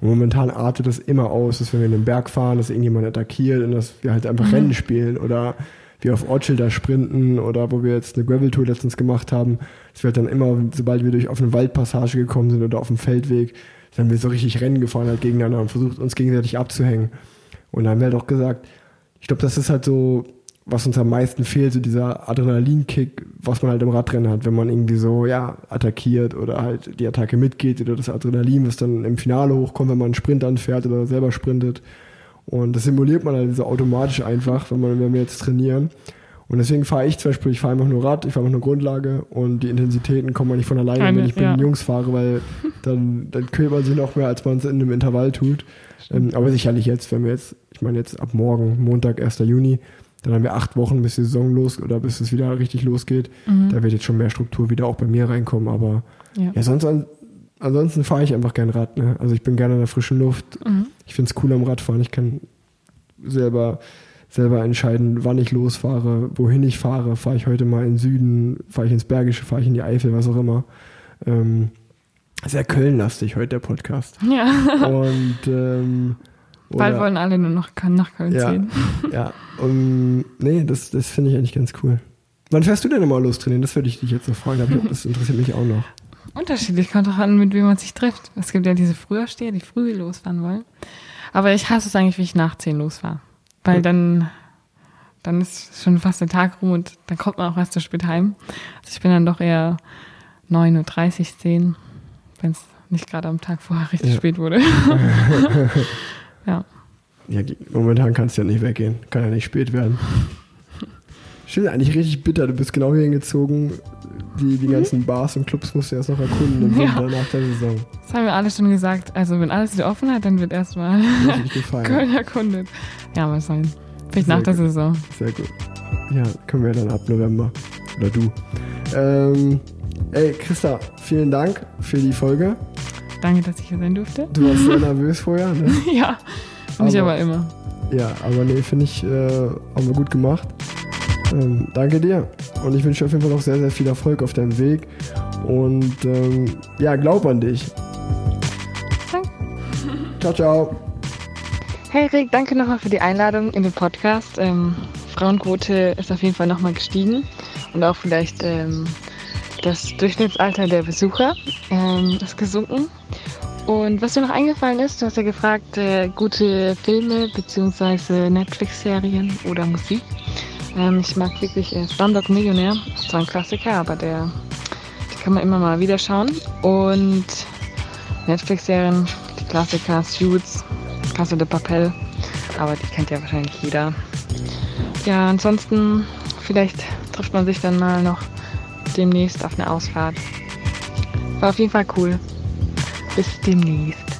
Und momentan artet das immer aus, dass wenn wir in den Berg fahren, dass irgendjemand attackiert und dass wir halt einfach Rennen spielen oder wir auf Ortschilder sprinten oder wo wir jetzt eine Gravel-Tour letztens gemacht haben, dass wir halt dann immer, sobald wir durch auf eine Waldpassage gekommen sind oder auf dem Feldweg, dann haben wir so richtig Rennen gefahren halt gegeneinander und versucht uns gegenseitig abzuhängen. Und dann haben wir halt auch gesagt, ich glaube, das ist halt so, was uns am meisten fehlt, so dieser Adrenalinkick, was man halt im Radrennen hat, wenn man irgendwie so, ja, attackiert oder halt die Attacke mitgeht oder das Adrenalin, was dann im Finale hochkommt, wenn man einen Sprint anfährt oder selber sprintet. Und das simuliert man halt so automatisch einfach, wenn, man, wenn wir jetzt trainieren. Und deswegen fahre ich zum Beispiel, ich fahre einfach nur Rad, ich fahre einfach nur Grundlage und die Intensitäten kommen nicht von alleine, Keine, wenn ich mit ja. den Jungs fahre, weil (laughs) dann, dann quält man sich noch mehr, als man es in einem Intervall tut. Ähm, aber sicherlich jetzt, wenn wir jetzt, ich meine jetzt ab morgen, Montag, 1. Juni, dann haben wir acht Wochen, bis die Saison los oder bis es wieder richtig losgeht. Da wird jetzt schon mehr Struktur wieder auch bei mir reinkommen. Aber Ja. ja, sonst an, ansonsten fahre ich einfach gern Rad. Ne? Also ich bin gerne in der frischen Luft. Ich finde es cool am Radfahren. Ich kann selber, selber entscheiden, wann ich losfahre, wohin ich fahre. Fahre ich heute mal in den Süden, fahre ich ins Bergische, fahre ich in die Eifel, was auch immer. Ähm, sehr Köln-lastig heute der Podcast. Ja, (laughs) Und ähm, bald wollen alle nur noch nach Köln Ja. ziehen. ja, um, nee, das, das finde ich eigentlich ganz cool. Wann fährst du denn immer los trainieren? Das würde ich dich jetzt noch fragen. aber Das interessiert mich auch noch. (laughs) Unterschiedlich, kommt auch an, mit wem man sich trifft. Es gibt ja diese Frühersteher, die früh losfahren wollen. Aber ich hasse es eigentlich, wie ich nach 10 losfahre. Weil dann, dann ist schon fast der Tag rum und dann kommt man auch erst zu spät heim. Also ich bin dann doch eher 9.30 Uhr, 10, wenn es nicht gerade am Tag vorher richtig Ja. spät wurde. (laughs) ja. Ja, momentan kannst du ja nicht weggehen. Kann ja nicht spät werden. Stimmt, eigentlich richtig bitter. Du bist genau hier hingezogen. Die, die ganzen Bars und Clubs musst du erst noch erkunden im (laughs) Mhm. Ja. Winter nach der Saison. Das haben wir alle schon gesagt. Also wenn alles wieder offen hat, dann wird erstmal. (laughs) Köln erkundet. Ja, mal sein. Vielleicht Sehr nach der gut. Saison. Sehr gut. Ja, können wir dann ab November. Oder du. Ähm, ey, Christa, vielen Dank für die Folge. Danke, dass ich hier sein durfte. Du warst sehr (laughs) nervös vorher, ne? ja, bin ich Aber- aber immer. Ja, aber nee, finde ich, äh, haben wir gut gemacht. Ähm, danke dir. Und ich wünsche dir auf jeden Fall noch sehr, sehr viel Erfolg auf deinem Weg. Und ähm, ja, glaub an dich. Danke. Ciao, ciao. Hey Rick, danke nochmal für die Einladung in den Podcast. Ähm, Frauenquote ist auf jeden Fall nochmal gestiegen und auch vielleicht ähm, das Durchschnittsalter der Besucher ähm, ist gesunken. Und was mir noch eingefallen ist, du hast ja gefragt, äh, gute Filme bzw. Netflix-Serien oder Musik. Ähm, ich mag wirklich äh, Slumdog Millionär, zwar ein Klassiker, aber der, die kann man immer mal wieder schauen. Und Netflix-Serien, die Klassiker, Suits, Casa de Papel, aber die kennt ja wahrscheinlich jeder. Ja, ansonsten, vielleicht trifft man sich dann mal noch demnächst auf eine Ausfahrt. War auf jeden Fall cool. Bis demnächst.